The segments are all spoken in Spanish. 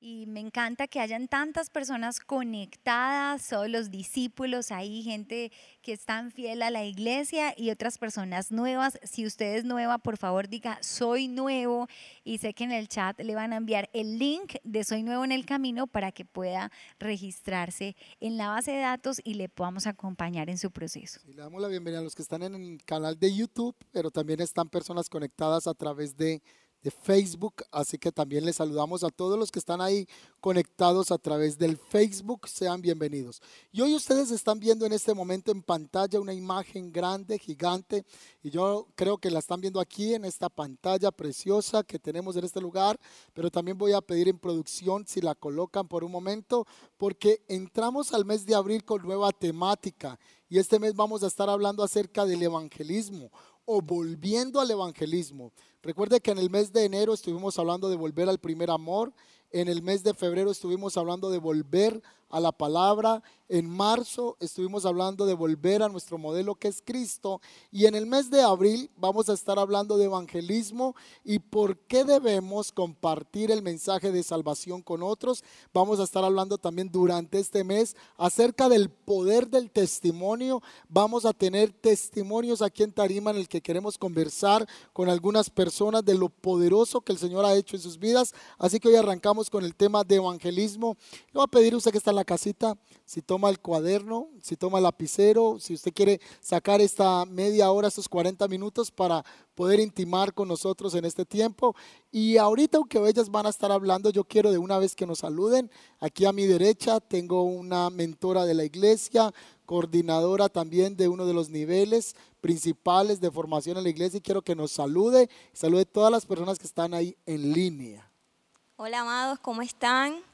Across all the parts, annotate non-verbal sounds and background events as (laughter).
Y me encanta que hayan tantas personas conectadas, todos los discípulos ahí, gente que están fiel a la iglesia y otras personas nuevas. Si usted es nueva, por favor diga soy nuevo y sé que en el chat le van a enviar el link de soy nuevo en el camino para que pueda registrarse en la base de datos y le podamos acompañar en su proceso. le damos la bienvenida a los que están en el canal de YouTube, pero también están personas conectadas a través de de Facebook, así que también les saludamos a todos los que están ahí conectados a través del Facebook, sean bienvenidos. Y hoy ustedes están viendo en este momento en pantalla una imagen grande, gigante, y yo creo que la están viendo aquí en esta pantalla preciosa que tenemos en este lugar, pero también voy a pedir en producción si la colocan por un momento, porque entramos al mes de abril con nueva temática y este mes vamos a estar hablando acerca del evangelismo o volviendo al evangelismo. Recuerde que en el mes de enero estuvimos hablando de volver al primer amor, en el mes de febrero estuvimos hablando de volver a la palabra. En marzo estuvimos hablando de volver a nuestro modelo que es Cristo. Y en el mes de abril vamos a estar hablando de evangelismo y por qué debemos compartir el mensaje de salvación con otros. Vamos a estar hablando también durante este mes acerca del poder del testimonio. Vamos a tener testimonios aquí en Tarima en el que queremos conversar con algunas personas de lo poderoso que el Señor ha hecho en sus vidas. Así que hoy arrancamos con el tema de evangelismo. Le voy a pedir usted que está en la casita, si toma el cuaderno, si toma el lapicero, si usted quiere sacar esta media hora, estos 40 minutos para poder intimar con nosotros en este tiempo. Y ahorita, aunque ellas van a estar hablando, yo quiero de una vez que nos saluden. Aquí a mi derecha tengo una mentora de la iglesia, coordinadora también de uno de los niveles principales de formación en la iglesia y quiero que nos salude, salude a todas las personas que están ahí en línea. Hola amados, ¿cómo están?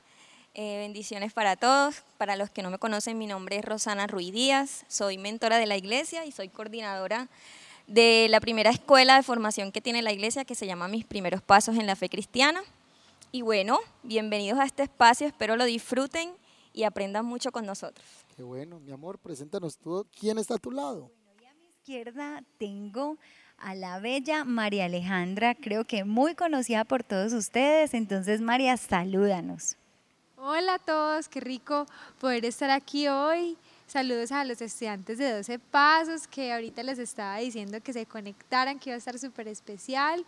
Eh, bendiciones para todos. Para los que no me conocen, mi nombre es Rosana Ruiz Díaz. Soy mentora de la iglesia y soy coordinadora de la primera escuela de formación que tiene la iglesia que se llama Mis Primeros Pasos en la Fe Cristiana. Y bueno, bienvenidos a este espacio. Espero lo disfruten y aprendan mucho con nosotros. Qué bueno, mi amor, preséntanos tú. ¿Quién está a tu lado? Bueno, a mi izquierda tengo a la bella María Alejandra, creo que muy conocida por todos ustedes. Entonces, María, salúdanos. Hola a todos, qué rico poder estar aquí hoy. Saludos a los estudiantes de 12 Pasos que ahorita les estaba diciendo que se conectaran, que iba a estar súper especial.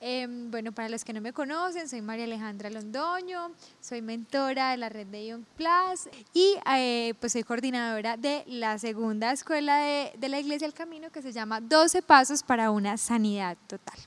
Em, bueno, para los que no me conocen, soy María Alejandra Londoño, soy mentora de la red de Young Plus y eh, pues soy coordinadora de la segunda escuela de, de la Iglesia del Camino que se llama 12 Pasos para una Sanidad Total.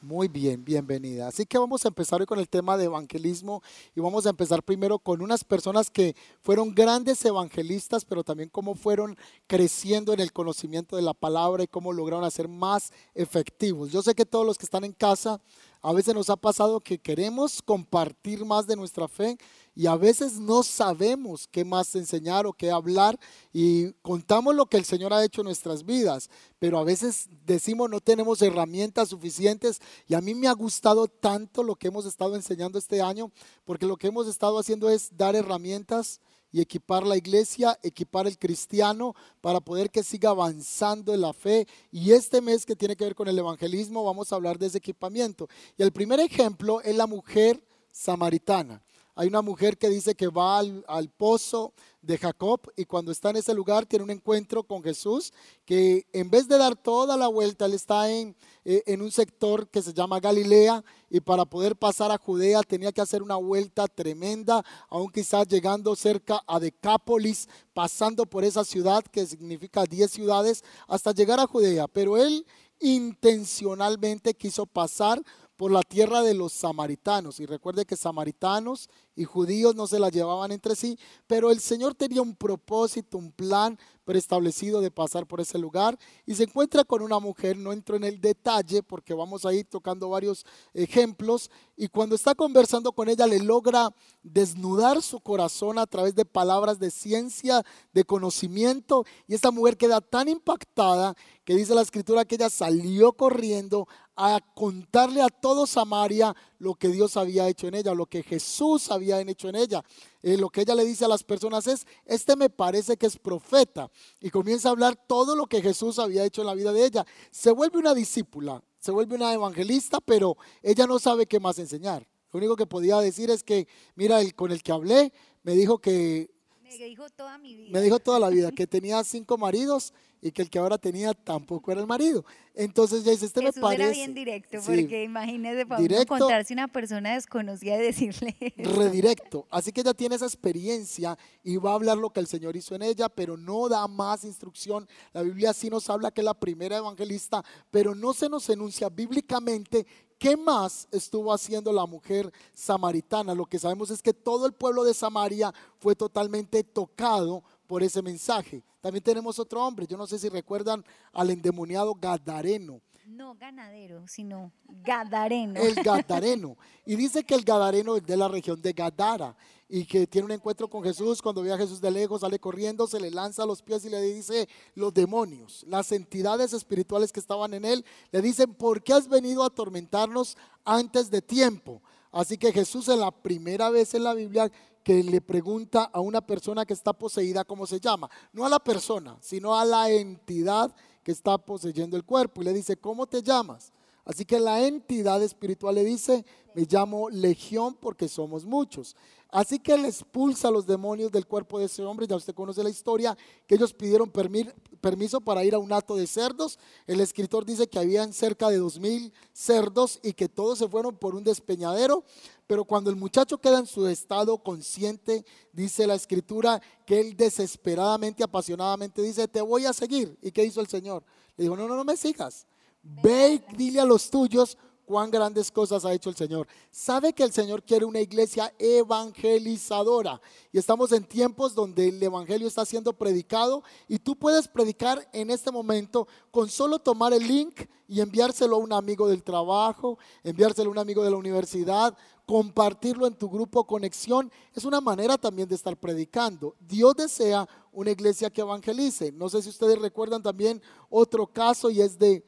Muy bien, bienvenida. Así que vamos a empezar hoy con el tema de evangelismo y vamos a empezar primero con unas personas que fueron grandes evangelistas, pero también cómo fueron creciendo en el conocimiento de la palabra y cómo lograron hacer más efectivos. Yo sé que todos los que están en casa, a veces nos ha pasado que queremos compartir más de nuestra fe, y a veces no sabemos qué más enseñar o qué hablar y contamos lo que el Señor ha hecho en nuestras vidas, pero a veces decimos no tenemos herramientas suficientes y a mí me ha gustado tanto lo que hemos estado enseñando este año, porque lo que hemos estado haciendo es dar herramientas y equipar la iglesia, equipar el cristiano para poder que siga avanzando en la fe. Y este mes que tiene que ver con el evangelismo, vamos a hablar de ese equipamiento. Y el primer ejemplo es la mujer samaritana. Hay una mujer que dice que va al, pozo de Jacob y cuando está en ese lugar tiene un encuentro con Jesús que en vez de dar toda la vuelta, él está en, eh, en un sector que se llama Galilea y para poder pasar a Judea tenía que hacer una vuelta tremenda, aún quizás llegando cerca a Decápolis, pasando por esa ciudad que significa 10 ciudades hasta llegar a Judea. Pero él intencionalmente quiso pasar por la tierra de los samaritanos. Y recuerde que samaritanos y judíos no se la llevaban entre sí, pero el Señor tenía un propósito, un plan preestablecido de pasar por ese lugar y se encuentra con una mujer, no entro en el detalle porque vamos a ir tocando varios ejemplos, y cuando está conversando con ella le logra desnudar su corazón a través de palabras de ciencia, de conocimiento, y esta mujer queda tan impactada que dice la escritura que ella salió corriendo a contarle a todo Samaria lo que Dios había hecho en ella, lo que Jesús había hecho en ella. Eh, lo que ella le dice a las personas es, este me parece que es profeta. Y comienza a hablar todo lo que Jesús había hecho en la vida de ella. Se vuelve una discípula, se vuelve una evangelista, pero ella no sabe qué más enseñar. Lo único que podía decir es que, mira, el con el que hablé me dijo que Me dijo toda mi vida. me dijo toda la vida que tenía cinco maridos y que el que ahora tenía tampoco era el marido. Entonces ya dice, este Jesús me parece. era bien directo, Sí, porque imagínese para uno directo. encontrarse una persona desconocida y decirle. redirecto. Así que ella tiene esa experiencia y va a hablar lo que el Señor hizo en ella, pero no da más instrucción. La Biblia sí nos habla que es la primera evangelista, pero no se nos enuncia bíblicamente qué más estuvo haciendo la mujer samaritana. Lo que sabemos es que todo el pueblo de Samaria fue totalmente tocado por ese mensaje. También tenemos otro hombre, yo no sé si recuerdan al endemoniado Gadareno. No ganadero, sino gadareno. el Gadareno. Y dice que el Gadareno es de la región de Gadara y que tiene un encuentro con Jesús. Cuando ve a Jesús de lejos, sale corriendo, se le lanza a los pies y le dice, los demonios, las entidades espirituales que estaban en él, le dicen, ¿por qué has venido a atormentarnos antes de tiempo? Así que Jesús es la primera vez en la Biblia que le pregunta a una persona que está poseída cómo se llama. No a la persona, sino a la entidad que está poseyendo el cuerpo. Y le dice, ¿cómo te llamas? Así que la entidad espiritual le dice, me llamo Legión porque somos muchos. Así que él expulsa a los demonios del cuerpo de ese hombre. Ya usted conoce la historia, que ellos pidieron permi- permiso para ir a un hato de cerdos. El escritor dice que habían cerca de dos mil cerdos y que todos se fueron por un despeñadero. Pero cuando el muchacho queda en su estado consciente, dice la escritura que él desesperadamente, apasionadamente dice, te voy a seguir. ¿Y qué hizo el Señor? Le dijo, no, no, no me sigas. Ve y dile a los tuyos cuán grandes cosas ha hecho el Señor. Sabe que el Señor quiere una iglesia evangelizadora. Y estamos en tiempos donde el Evangelio está siendo predicado y tú puedes predicar en este momento con solo tomar el link y enviárselo a un amigo del trabajo, enviárselo a un amigo de la universidad, compartirlo en tu grupo conexión. Es una manera también de estar predicando. Dios desea una iglesia que evangelice. No sé si ustedes recuerdan también otro caso y es de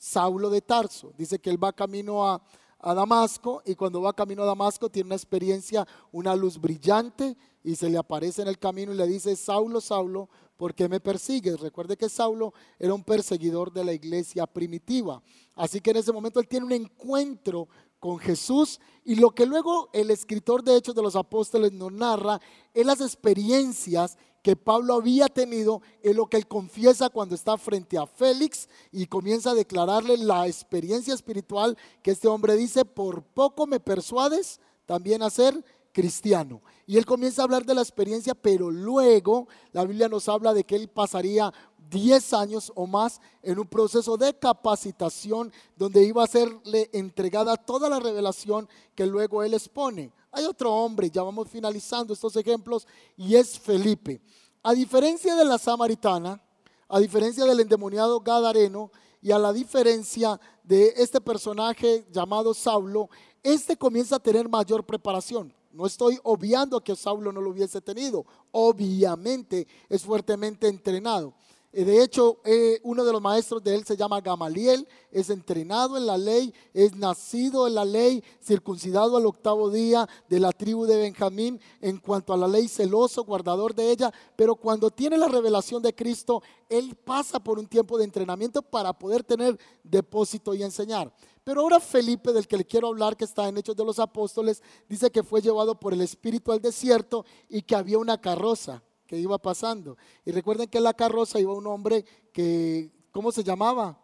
Saulo de Tarso. Dice que él va camino a, Damasco y cuando va camino a Damasco tiene una experiencia, una luz brillante y se le aparece en el camino y le dice, Saulo, Saulo, ¿por qué me persigues? Recuerde que Saulo era un perseguidor de la iglesia primitiva. Así que en ese momento él tiene un encuentro con Jesús y lo que luego el escritor de Hechos de los Apóstoles nos narra es las experiencias que Pablo había tenido en lo que él confiesa cuando está frente a Félix y comienza a declararle la experiencia espiritual que este hombre dice, por poco me persuades también a ser cristiano. Y él comienza a hablar de la experiencia, pero luego la Biblia nos habla de que él pasaría 10 años o más en un proceso de capacitación donde iba a serle entregada toda la revelación que luego él expone. Hay otro hombre, ya vamos finalizando estos ejemplos, y es Felipe. A diferencia de la samaritana, a diferencia del endemoniado Gadareno y a la diferencia de este personaje llamado Saulo, este comienza a tener mayor preparación. No estoy obviando que Saulo no lo hubiese tenido, obviamente es fuertemente entrenado. Eh, De hecho, eh, uno de los maestros de él se llama Gamaliel, es entrenado en la ley, es nacido en la ley, circuncidado al octavo día de la tribu de Benjamín, en cuanto a la ley celoso, guardador de ella, pero cuando tiene la revelación de Cristo, él pasa por un tiempo de entrenamiento para poder tener depósito y enseñar. Pero ahora Felipe, del que le quiero hablar, que está en Hechos de los Apóstoles, dice que fue llevado por el Espíritu al desierto y que había una carroza que iba pasando. Y recuerden que en la carroza iba un hombre que, ¿cómo se llamaba?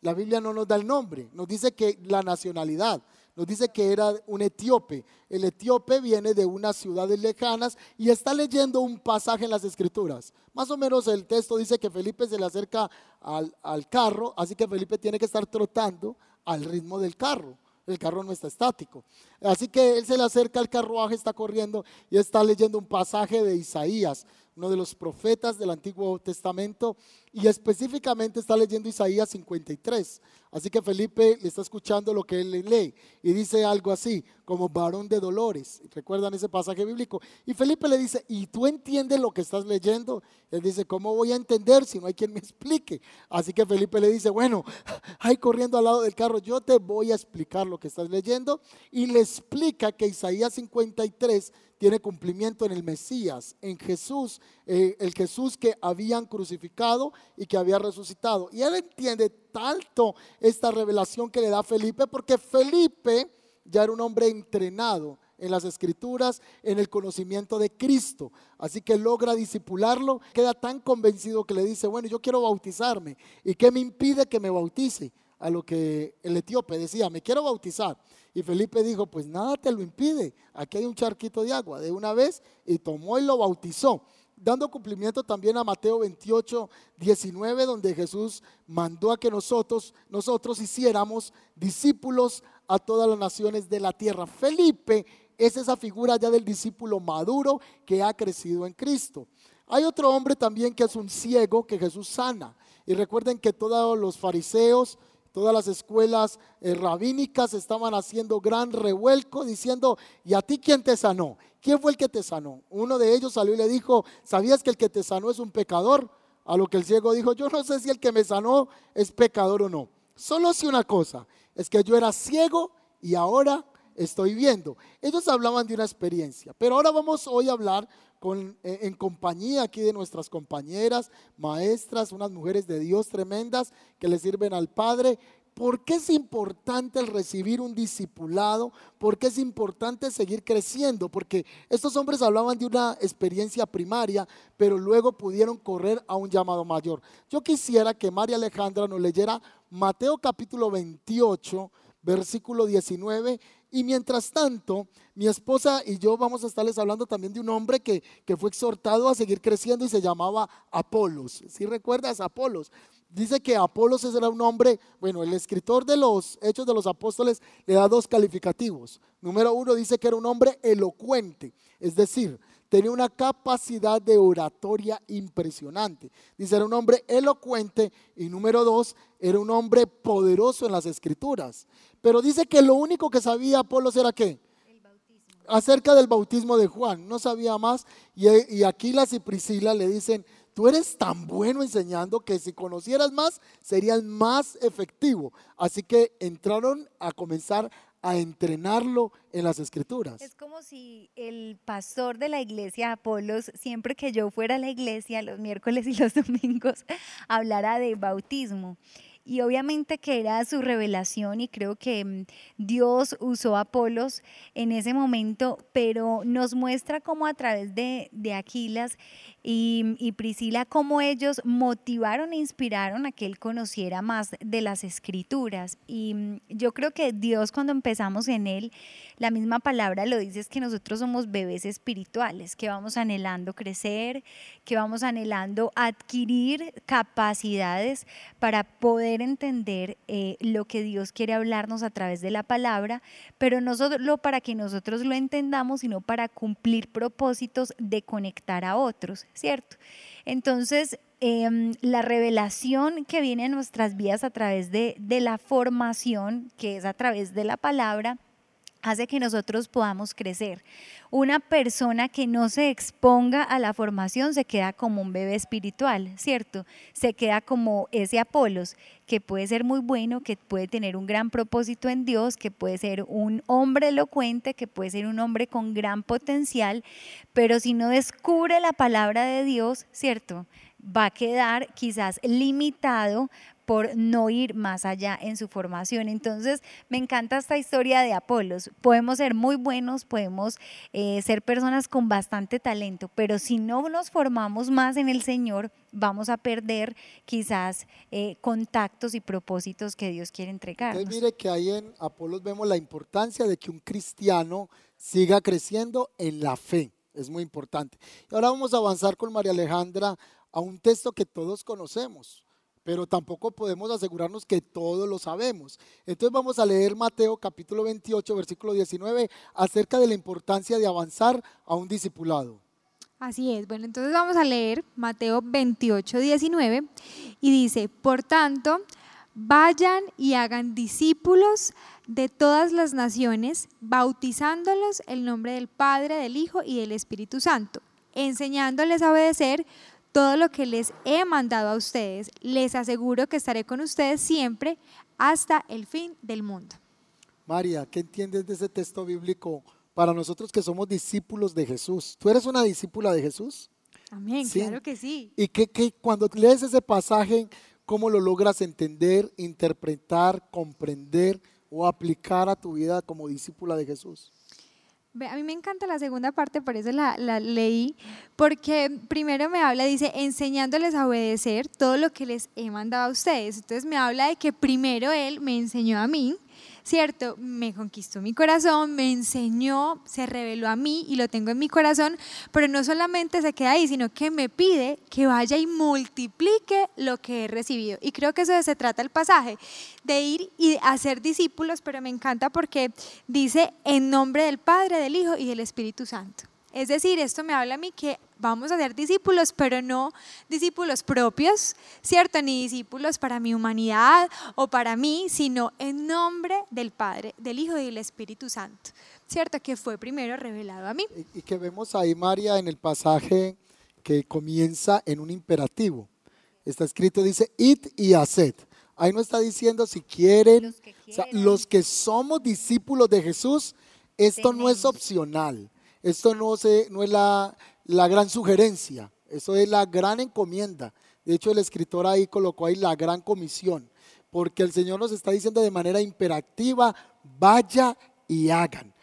La Biblia no nos da el nombre, nos dice que la nacionalidad, nos dice que era un etíope. El etíope viene de unas ciudades lejanas y está leyendo un pasaje en las escrituras. Más o menos el texto dice que Felipe se le acerca al, al carro, así que Felipe tiene que estar trotando al ritmo del carro. El carro no está estático. Así que él se le acerca al carruaje, está corriendo y está leyendo un pasaje de Isaías, uno de los profetas del Antiguo Testamento, y específicamente está leyendo Isaías 53. Así que Felipe le está escuchando lo que él lee y dice algo así, como varón de dolores. ¿Recuerdan ese pasaje bíblico? Y Felipe le dice, ¿y tú entiendes lo que estás leyendo? Él dice, ¿cómo voy a entender si no hay quien me explique? Así que Felipe le dice, bueno, (laughs) ahí corriendo al lado del carro, yo te voy a explicar lo que estás leyendo. Y le explica que Isaías 53 tiene cumplimiento en el Mesías, en Jesús, eh, el Jesús que habían crucificado y que había resucitado. Y él entiende tanto esta revelación que le da Felipe, porque Felipe ya era un hombre entrenado en las escrituras, en el conocimiento de Cristo. Así que logra disipularlo, queda tan convencido que le dice, bueno, yo quiero bautizarme. ¿Y qué me impide que me bautice? A lo que el etíope decía, me quiero bautizar. Y Felipe dijo, pues nada te lo impide, aquí hay un charquito de agua de una vez y tomó y lo bautizó dando cumplimiento también a Mateo 28, 19, donde Jesús mandó a que nosotros, nosotros hiciéramos discípulos a todas las naciones de la tierra. Felipe es esa figura ya del discípulo maduro que ha crecido en Cristo. Hay otro hombre también que es un ciego que Jesús sana. Y recuerden que todos los fariseos, todas las escuelas eh, rabínicas estaban haciendo gran revuelco diciendo, ¿y a ti quién te sanó? ¿Quién fue el que te sanó? Uno de ellos salió y le dijo, ¿sabías que el que te sanó es un pecador? A lo que el ciego dijo, yo no sé si el que me sanó es pecador o no. Solo sé una cosa, es que yo era ciego y ahora estoy viendo. Ellos hablaban de una experiencia, pero ahora vamos hoy a hablar con, eh, en compañía aquí de nuestras compañeras, maestras, unas mujeres de Dios tremendas que le sirven al Padre. ¿Por qué es importante el recibir un discipulado? ¿Por qué es importante seguir creciendo? Porque estos hombres hablaban de una experiencia primaria, pero luego pudieron correr a un llamado mayor. Yo quisiera que María Alejandra nos leyera Mateo capítulo 28, versículo 19 y mientras tanto, mi esposa y yo vamos a estarles hablando también de un hombre que, fue exhortado a seguir creciendo y se llamaba Apolos. Si recuerdas, Apolos. Dice que Apolos era un hombre, bueno, el escritor de los Hechos de los Apóstoles le da dos calificativos. Número uno dice que era un hombre elocuente, es decir, tenía una capacidad de oratoria impresionante. Dice, era un hombre elocuente y número dos, era un hombre poderoso en las escrituras. Pero dice que lo único que sabía Apolos era qué? Acerca del bautismo de Juan, no sabía más. Y, y Aquilas y Priscila le dicen, tú eres tan bueno enseñando que si conocieras más, serías más efectivo. Así que entraron a comenzar a entrenarlo en las escrituras. Es como si el pastor de la iglesia Apolos, siempre que yo fuera a la iglesia los miércoles y los (laughs) domingos, hablara de bautismo y obviamente que era su revelación y creo que mm, Dios usó a Apolos en ese momento, pero nos muestra cómo a través de, de Aquilas y, y, Priscila, cómo ellos motivaron e inspiraron a que él conociera más de las escrituras. Y mm, yo creo que Dios cuando empezamos en él, la misma palabra lo dice, es que nosotros somos bebés espirituales, que vamos anhelando crecer, que vamos anhelando adquirir capacidades para poder entender eh, lo que Dios quiere hablarnos a través de la palabra, pero no solo para que nosotros lo entendamos, sino para cumplir propósitos de conectar a otros, ¿cierto? Entonces, em, la revelación que viene en nuestras vidas a través de, de la formación, que es a través de la palabra, hace que nosotros podamos crecer. Una persona que no se exponga a la formación se queda como un bebé espiritual, ¿cierto? Se queda como ese Apolos, que puede ser muy bueno, que puede tener un gran propósito en Dios, que puede ser un hombre elocuente, que puede ser un hombre con gran potencial, pero si no descubre la palabra de Dios, ¿cierto? va a quedar quizás limitado por no ir más allá en su formación. Entonces, me encanta esta historia de Apolos. Podemos ser muy buenos, podemos eh, ser personas con bastante talento, pero si no nos formamos más en el Señor, vamos a perder quizás eh, contactos y propósitos que Dios quiere entregar. mire que ahí en Apolos vemos la importancia de que un cristiano siga creciendo en la fe. Es muy importante. Y ahora vamos a avanzar con María Alejandra a un texto que todos conocemos pero tampoco podemos asegurarnos que todo lo sabemos. Entonces vamos a leer Mateo capítulo 28, versículo 19, acerca de la importancia de avanzar a un discipulado. Así es, bueno, entonces vamos a leer Mateo 28, 19 y dice, por tanto, vayan y hagan discípulos de todas las naciones, bautizándolos el nombre del Padre, del Hijo y del Espíritu Santo, enseñándoles a obedecer todo lo que les he mandado a ustedes. Les aseguro que estaré con ustedes siempre hasta el fin del mundo. María, ¿qué entiendes de ese texto bíblico para nosotros que somos discípulos de Jesús? ¿Tú eres una discípula de Jesús? Amén, claro que sí. Y que, que cuando lees ese pasaje, ¿cómo lo logras entender, interpretar, comprender o aplicar a tu vida como discípula de Jesús? A mí me encanta la segunda parte, por eso la leí, porque primero me habla, dice, enseñándoles a obedecer todo lo que les he mandado a ustedes. Entonces me habla de que primero Él me enseñó a mí, ¿cierto? Me conquistó mi corazón, me enseñó, se reveló a mí y lo tengo en mi corazón, pero no solamente se queda ahí, sino que me pide que vaya y multiplique lo que he recibido. Y creo que eso se trata el pasaje, de ir y hacer discípulos, pero me encanta porque dice en nombre del Padre, del Hijo y del Espíritu Santo. Es decir, esto me habla a mí que vamos a ser discípulos, pero no discípulos propios, ¿cierto? Ni discípulos para mi humanidad o para mí, sino en nombre del Padre, del Hijo y del Espíritu Santo, ¿cierto? Que fue primero revelado a mí. Y, y que vemos ahí, María, en el pasaje que comienza en un imperativo. Está escrito, dice, id y haced. Ahí no está diciendo si quieren, Los que o sea, quieran. los que somos discípulos de Jesús, esto no es opcional, esto no, se, no es la, la gran sugerencia, eso es la gran encomienda. De hecho, el escritor ahí colocó ahí la gran comisión, porque el Señor nos está diciendo de manera imperativa, vaya y hagan.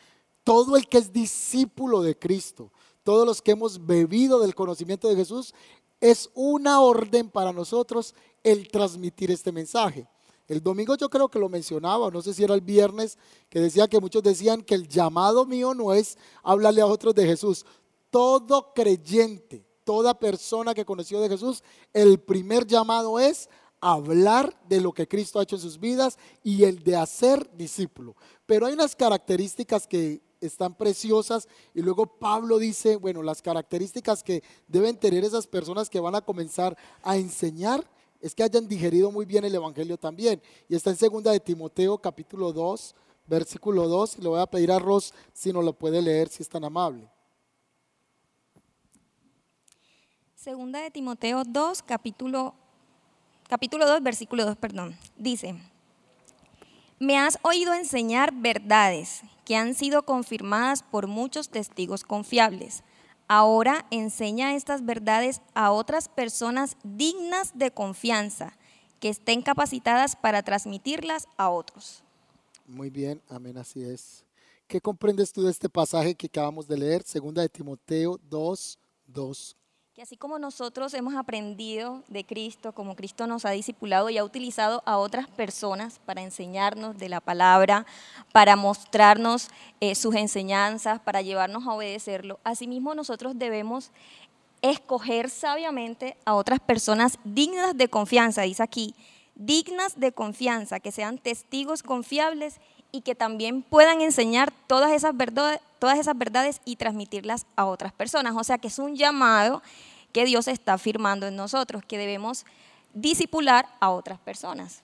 Todo el que es discípulo de Cristo, todos los que hemos bebido del conocimiento de Jesús, es una orden para nosotros el transmitir este mensaje. El domingo yo creo que lo mencionaba, no sé si era el viernes, que decía que muchos decían que el llamado mío no es hablarle a otros de Jesús. Todo creyente, toda persona que conoció de Jesús, el primer llamado es hablar de lo que Cristo ha hecho en sus vidas y el de hacer discípulo. Pero hay unas características que están preciosas y luego Pablo dice, bueno, las características que deben tener esas personas que van a comenzar a enseñar es que hayan digerido muy bien el Evangelio también. Y está en segunda de Timoteo capítulo 2, versículo 2, y le voy a pedir a Ros si nos lo puede leer, si es tan amable. Segunda de Timoteo 2, capítulo, capítulo 2, versículo 2, perdón. Dice, me has oído enseñar verdades que han sido confirmadas por muchos testigos confiables. Ahora enseña estas verdades a otras personas dignas de confianza, que estén capacitadas para transmitirlas a otros. Muy bien, amén, así es. ¿Qué comprendes tú de este pasaje que acabamos de leer? Segunda de Timoteo 2, 2. Que así como nosotros hemos aprendido de Cristo, como Cristo nos ha discipulado y ha utilizado a otras personas para enseñarnos de la palabra, para mostrarnos eh, sus enseñanzas, para llevarnos a obedecerlo, asimismo nosotros debemos escoger sabiamente a otras personas dignas de confianza, dice aquí, dignas de confianza, que sean testigos confiables y que también puedan enseñar todas esas, verdades, todas esas verdades y transmitirlas a otras personas. O sea que es un llamado que Dios está afirmando en nosotros, que debemos disipular a otras personas.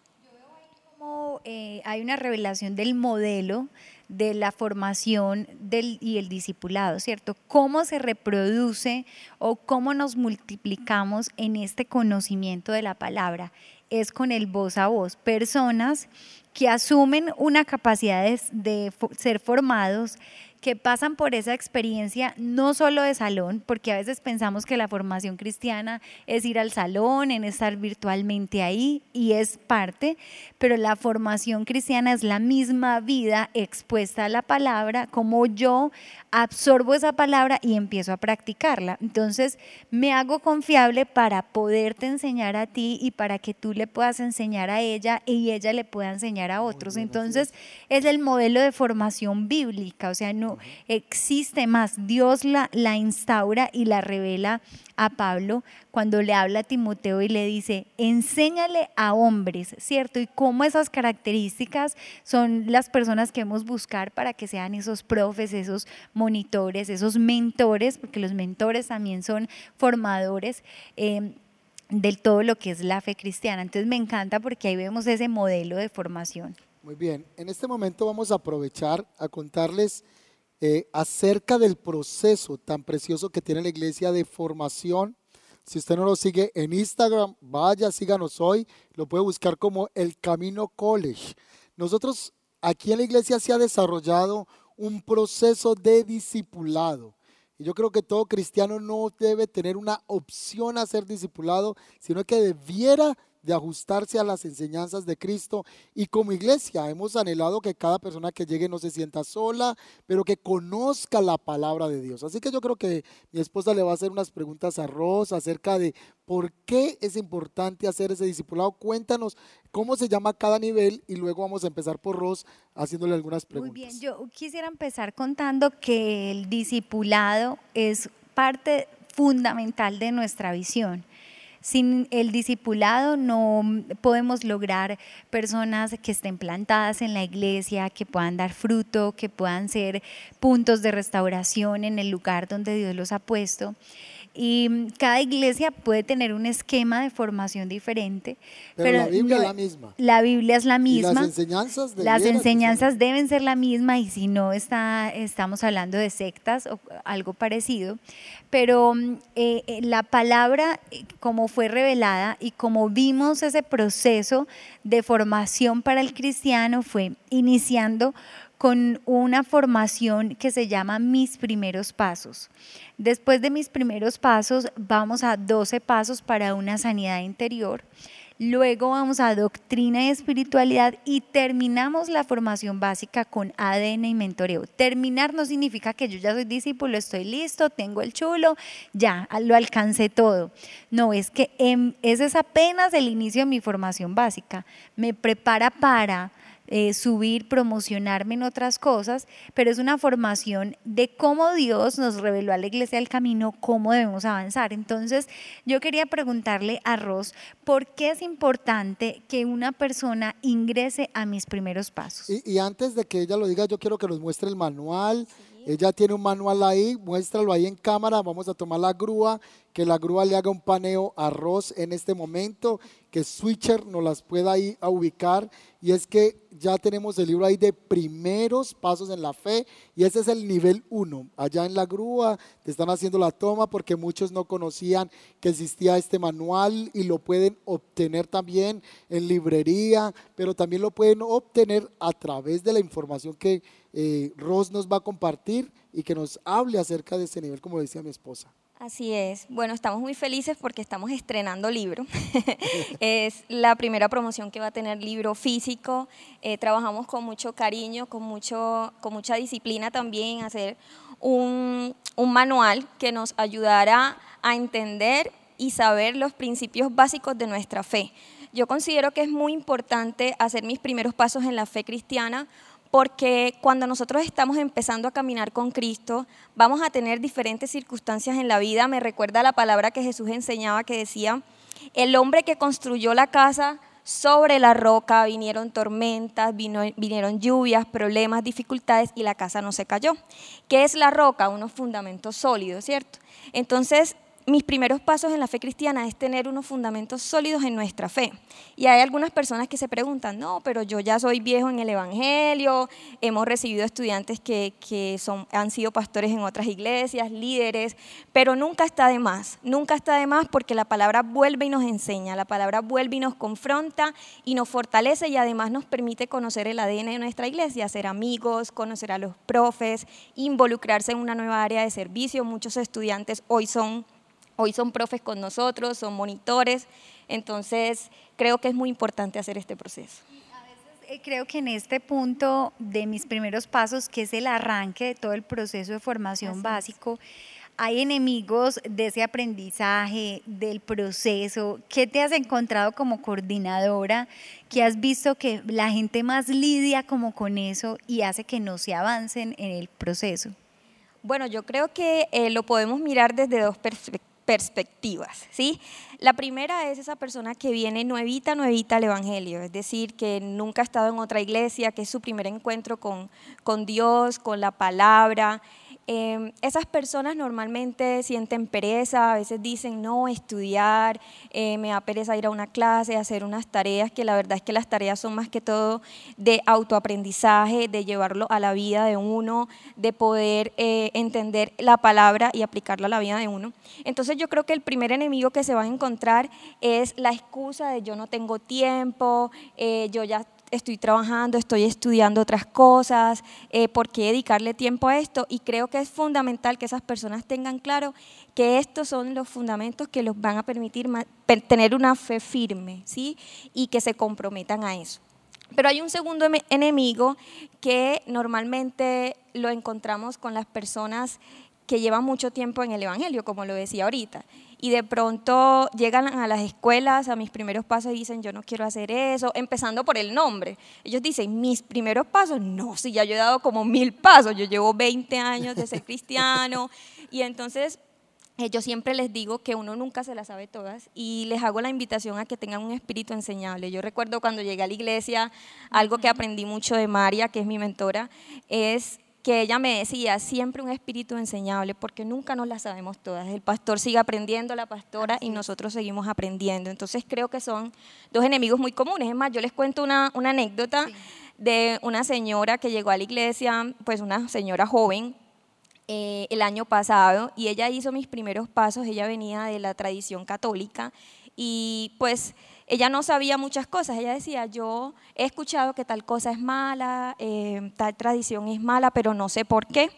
Como, eh, hay una revelación del modelo de la formación y el discipulado, ¿cierto? ¿Cómo se reproduce o cómo nos multiplicamos en este conocimiento de la palabra? Es con el voz a voz. Personas que asumen una capacidad de, ser formados, que pasan por esa experiencia no solo de salón, porque a veces pensamos que la formación cristiana es ir al salón, en estar virtualmente ahí, y es parte, pero la formación cristiana es la misma vida expuesta a la palabra, como yo absorbo esa palabra y empiezo a practicarla. Entonces, me hago confiable para poderte enseñar a ti y para que tú le puedas enseñar a ella y ella le pueda enseñar a otros. Entonces, es el modelo de formación bíblica, o sea, no existe más. Dios la, la instaura y la revela a Pablo cuando le habla a Timoteo y le dice, enséñale a hombres, ¿cierto? Y cómo esas características son las personas que hemos buscar para que sean esos profes, esos monitores, esos mentores, porque los mentores también son formadores. eh, del todo lo que es la fe cristiana. Entonces me encanta porque ahí vemos ese modelo de formación. Muy bien, en este momento vamos a aprovechar a contarles eh, acerca del proceso tan precioso que tiene la iglesia de formación. Si usted no lo sigue en Instagram, vaya, síganos hoy. Lo puede buscar como El Camino College. Nosotros aquí en la iglesia se ha desarrollado un proceso de discipulado. Y yo creo que todo cristiano no debe tener una opción a ser discipulado, sino que debiera de ajustarse a las enseñanzas de Cristo. Y como iglesia hemos anhelado que cada persona que llegue no se sienta sola, pero que conozca la palabra de Dios. Así que yo creo que mi esposa le va a hacer unas preguntas a Rosa acerca de por qué es importante hacer ese discipulado. Cuéntanos cómo se llama cada nivel y luego vamos a empezar por Ros haciéndole algunas preguntas. Muy bien, yo quisiera empezar contando que el discipulado es parte fundamental de nuestra visión. Sin el discipulado no podemos lograr personas que estén plantadas en la iglesia, que puedan dar fruto, que puedan ser puntos de restauración en el lugar donde Dios los ha puesto. Y cada iglesia puede tener un esquema de formación diferente. Pero, la Biblia es la misma. La Biblia es la misma. las enseñanzas, las enseñanzas deben ser la misma y si no está, estamos hablando de sectas o algo parecido. Pero eh, eh, la palabra, eh, como fue revelada y como vimos ese proceso de formación para el cristiano, fue iniciando con una formación que se llama Mis primeros pasos. Después de mis primeros pasos vamos a 12 pasos para una sanidad interior. Luego vamos a doctrina y espiritualidad y terminamos la formación básica con ADN y mentoreo. Terminar no significa que yo ya soy discípulo, estoy listo, tengo el chulo, ya lo alcancé todo. No, es que em, ese es apenas el inicio de mi formación básica. Me prepara para eh, subir, promocionarme en otras cosas, pero es una formación de cómo Dios nos reveló a la iglesia el camino, cómo debemos avanzar. Entonces, yo quería preguntarle a Ros, ¿por qué es importante que una persona ingrese a mis primeros pasos? Y, antes de que ella lo diga, yo quiero que nos muestre el manual. Ella tiene un manual ahí, muéstralo ahí en cámara, vamos a tomar la grúa, que la grúa le haga un paneo a Ross en este momento, que Switcher nos las pueda ahí a ubicar. Y es que ya tenemos el libro ahí de primeros pasos en la fe y ese es el nivel uno. Allá en la grúa te están haciendo la toma porque muchos no conocían que existía este manual y lo pueden obtener también en librería, pero también lo pueden obtener a través de la información que eh, Ross nos va a compartir y que nos hable acerca de ese nivel, como decía mi esposa. Así es. Bueno, estamos muy felices porque estamos estrenando libro. (laughs) es la primera promoción que va a tener libro físico. Eh, trabajamos con mucho cariño, con, mucho, con mucha disciplina también, hacer un, un manual que nos ayudará a entender y saber los principios básicos de nuestra fe. Yo considero que es muy importante hacer mis primeros pasos en la fe cristiana porque cuando nosotros estamos empezando a caminar con Cristo, vamos a tener diferentes circunstancias en la vida. Me recuerda la palabra que Jesús enseñaba que decía, el hombre que construyó la casa sobre la roca, vinieron tormentas, vinieron lluvias, problemas, dificultades y la casa no se cayó. ¿Qué es la roca? Unos fundamentos sólidos, ¿cierto? Entonces, mis primeros pasos en la fe cristiana es tener unos fundamentos sólidos en nuestra fe. Y hay algunas personas que se preguntan, no, pero yo ya soy viejo en el Evangelio, hemos recibido estudiantes que, que son, han sido pastores en otras iglesias, líderes, pero nunca está de más, nunca está de más porque la palabra vuelve y nos enseña, la palabra vuelve y nos confronta y nos fortalece y además nos permite conocer el ADN de nuestra iglesia, ser amigos, conocer a los profes, involucrarse en una nueva área de servicio. Muchos estudiantes hoy son Hoy son profes con nosotros, son monitores, entonces creo que es muy importante hacer este proceso. Eh, creo que en este punto de mis primeros pasos, que es el arranque de todo el proceso de formación básico, hay enemigos de ese aprendizaje, del proceso. ¿Qué te has encontrado como coordinadora? ¿Qué has visto que la gente más lidia como con eso y hace que no se avancen en el proceso? Bueno, yo creo que eh, lo podemos mirar desde dos perspectivas perspectivas, ¿sí? La primera es esa persona que viene nuevita, nuevita al Evangelio, es decir, que nunca ha estado en otra iglesia, que es su primer encuentro con, con Dios, con la palabra, Em, esas personas normalmente sienten pereza, a veces dicen, no, estudiar, eh, me da pereza ir a una clase, hacer unas tareas, que la verdad es que las tareas son más que todo de autoaprendizaje, de llevarlo a la vida de uno, de poder eh, entender la palabra y aplicarla a la vida de uno. Entonces yo creo que el primer enemigo que se va a encontrar es la excusa de yo no tengo tiempo, eh, yo ya estoy trabajando, estoy estudiando otras cosas, eh, ¿por qué dedicarle tiempo a esto? Y creo que es fundamental que esas personas tengan claro que estos son los fundamentos que los van a permitir tener una fe firme, ¿sí? Y que se comprometan a eso. Pero hay un segundo enemigo que normalmente lo encontramos con las personas que llevan mucho tiempo en el Evangelio, como lo decía ahorita, y de pronto llegan a las escuelas, a mis primeros pasos, y dicen, yo no quiero hacer eso, empezando por el nombre. Ellos dicen, mis primeros pasos, no, si ya yo he dado como mil pasos, yo llevo 20 años de ser cristiano, (laughs) y entonces eh, yo siempre les digo que uno nunca se las sabe todas y les hago la invitación a que tengan un espíritu enseñable. Yo recuerdo cuando llegué a la iglesia, algo que aprendí mucho de María, que es mi mentora, es que ella me decía, siempre un espíritu enseñable, porque nunca nos la sabemos todas. El pastor sigue aprendiendo, la pastora, y nosotros seguimos aprendiendo. Entonces creo que son dos enemigos muy comunes. Es más, yo les cuento una, anécdota de una señora que llegó a la iglesia, pues una señora joven, eh, el año pasado, y ella hizo mis primeros pasos, ella venía de la tradición católica, y pues ella no sabía muchas cosas. Ella decía, yo he escuchado que tal cosa es mala, eh, tal tradición es mala, pero no sé por qué.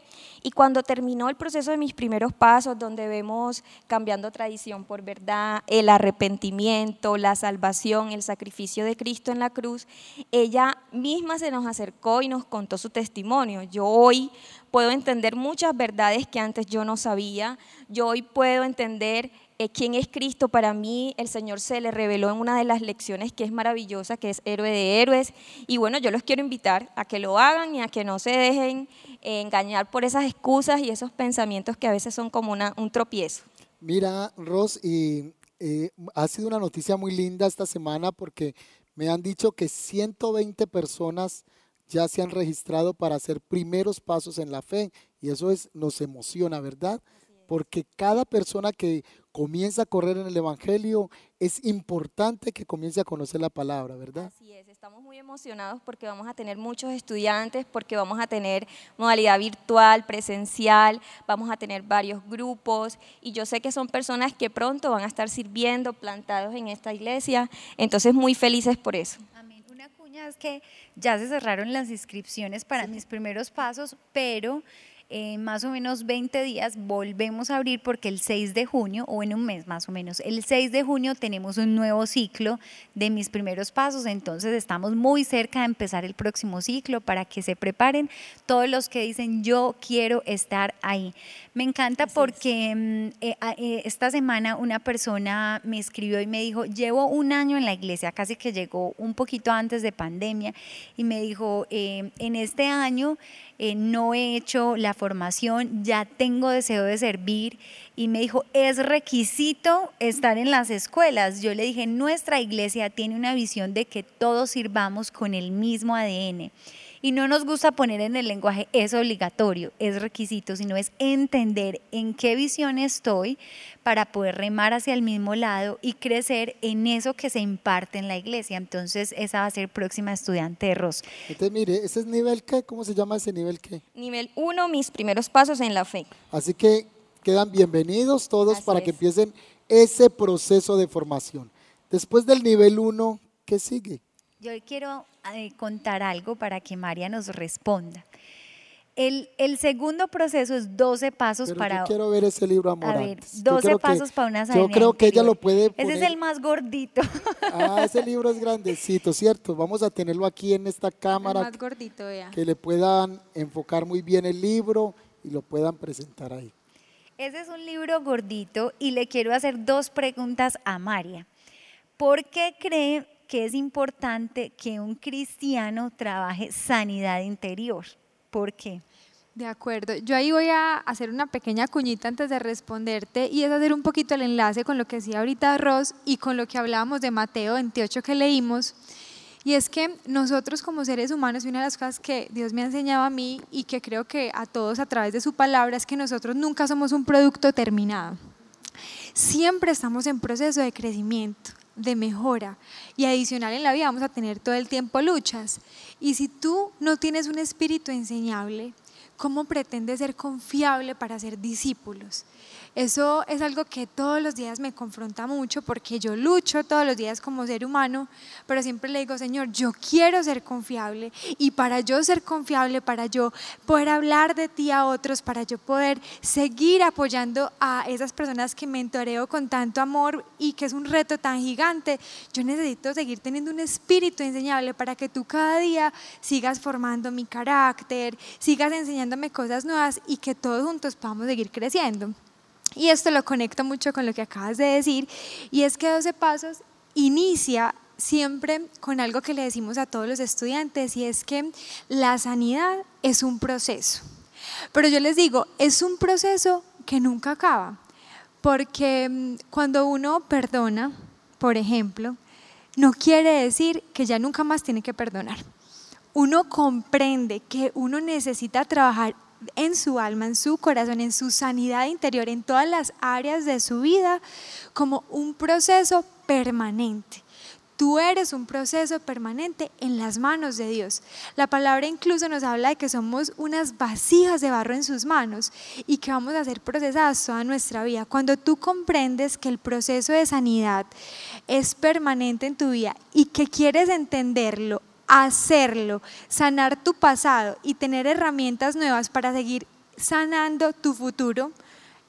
Y cuando terminó el proceso de mis primeros pasos, donde vemos cambiando tradición por verdad, el arrepentimiento, la salvación, el sacrificio de Cristo en la cruz, ella misma se nos acercó y nos contó su testimonio. Yo hoy puedo entender muchas verdades que antes yo no sabía. Yo hoy puedo entender eh, quién es Cristo, para mí el Señor se le reveló en una de las lecciones que es maravillosa, que es héroe de héroes. Y bueno, yo los quiero invitar a que lo hagan y a que no se dejen eh, engañar por esas excusas y esos pensamientos que a veces son como una, un tropiezo. Mira, Ros, y eh, ha sido una noticia muy linda esta semana porque me han dicho que 120 personas ya se han registrado para hacer primeros pasos en la fe y eso es, nos emociona, ¿verdad? Porque cada persona que comienza a correr en el Evangelio es importante que comience a conocer la palabra, ¿verdad? Así es, estamos muy emocionados porque vamos a tener muchos estudiantes, porque vamos a tener modalidad virtual, presencial, vamos a tener varios grupos y yo sé que son personas que pronto van a estar sirviendo, plantados en esta iglesia, entonces muy felices por eso. Amén. Una cuña es que ya se cerraron las inscripciones para mis primeros pasos, pero en más o menos 20 días volvemos a abrir porque el 6 de junio, o en un mes más o menos, el 6 de junio tenemos un nuevo ciclo de mis primeros pasos, entonces estamos muy cerca de empezar el próximo ciclo para que se preparen todos los que dicen yo quiero estar ahí. Me encanta porque mm, eh, eh, esta semana una persona me escribió y me dijo, llevo un año en la iglesia, casi que llegó un poquito antes de pandemia, y me dijo, eh, en este año no he hecho la formación, ya tengo deseo de servir, y me dijo, es requisito estar en las escuelas. Yo le dije, nuestra iglesia tiene una visión de que todos sirvamos con el mismo ADN. Y no nos gusta poner en el lenguaje es obligatorio, es requisito, sino es entender en qué visión estoy para poder remar hacia el mismo lado y crecer en eso que se imparte en la iglesia. Entonces, esa va a ser próxima estudiante de ROS. Entonces, mire, ese es nivel qué, ¿cómo se llama ese nivel qué? Nivel 1, mis primeros pasos en la fe. Así que quedan bienvenidos todos para que empiecen ese proceso de formación. Después del nivel 1, ¿qué sigue? Yo quiero eh, contar algo para que María nos responda. El, el, segundo proceso es 12 pasos para... Yo quiero ver ese libro, amor. A ver, 12 pasos para una Yo creo que ella lo puede Ese es el más gordito. (laughs) Ah, ese libro es grandecito, ¿cierto? Vamos a tenerlo aquí en esta cámara. El más gordito, ya. Que le puedan enfocar muy bien el libro y lo puedan presentar ahí. Ese es un libro gordito y le quiero hacer dos preguntas a María. ¿Por qué cree que es importante que un cristiano trabaje sanidad interior. ¿Por qué? De acuerdo, yo ahí voy a hacer una pequeña cuñita antes de responderte y es hacer un poquito el enlace con lo que decía ahorita Ross y con lo que hablábamos de Mateo 28 que leímos. Y es que nosotros como seres humanos, una de las cosas que Dios me ha enseñado a mí y que creo que a todos a través de su palabra es que nosotros nunca somos un producto terminado. Siempre estamos en proceso de crecimiento de mejora. Y adicional en la vida vamos a tener todo el tiempo luchas. Y si tú no tienes un espíritu enseñable, ¿cómo pretende ser confiable para ser discípulos? Eso es algo que todos los días me confronta mucho porque yo lucho todos los días como ser humano, pero siempre le digo, Señor, yo quiero ser confiable y para yo ser confiable, para yo poder hablar de ti a otros, para yo poder seguir apoyando a esas personas que mentoreo con tanto amor y que es un reto tan gigante, yo necesito seguir teniendo un espíritu enseñable para que tú cada día sigas formando mi carácter, sigas enseñándome cosas nuevas y que todos juntos podamos seguir creciendo. Y esto lo conecto mucho con lo que acabas de decir, y es que 12 Pasos inicia siempre con algo que le decimos a todos los estudiantes, y es que la sanidad es un proceso. Pero yo les digo, es un proceso que nunca acaba, porque mm, cuando uno perdona, por ejemplo, no quiere decir que ya nunca más tiene que perdonar. Uno comprende que uno necesita trabajar en su alma, en su corazón, en su sanidad interior, en todas las áreas de su vida, como un proceso permanente. Tú eres un proceso permanente en las manos de Dios. La palabra incluso nos habla de que somos unas vasijas de barro en sus manos y que vamos a ser procesadas toda nuestra vida. Cuando tú comprendes que el proceso de sanidad es permanente en tu vida y que quieres entenderlo hacerlo, sanar tu pasado y tener herramientas nuevas para seguir sanando tu futuro,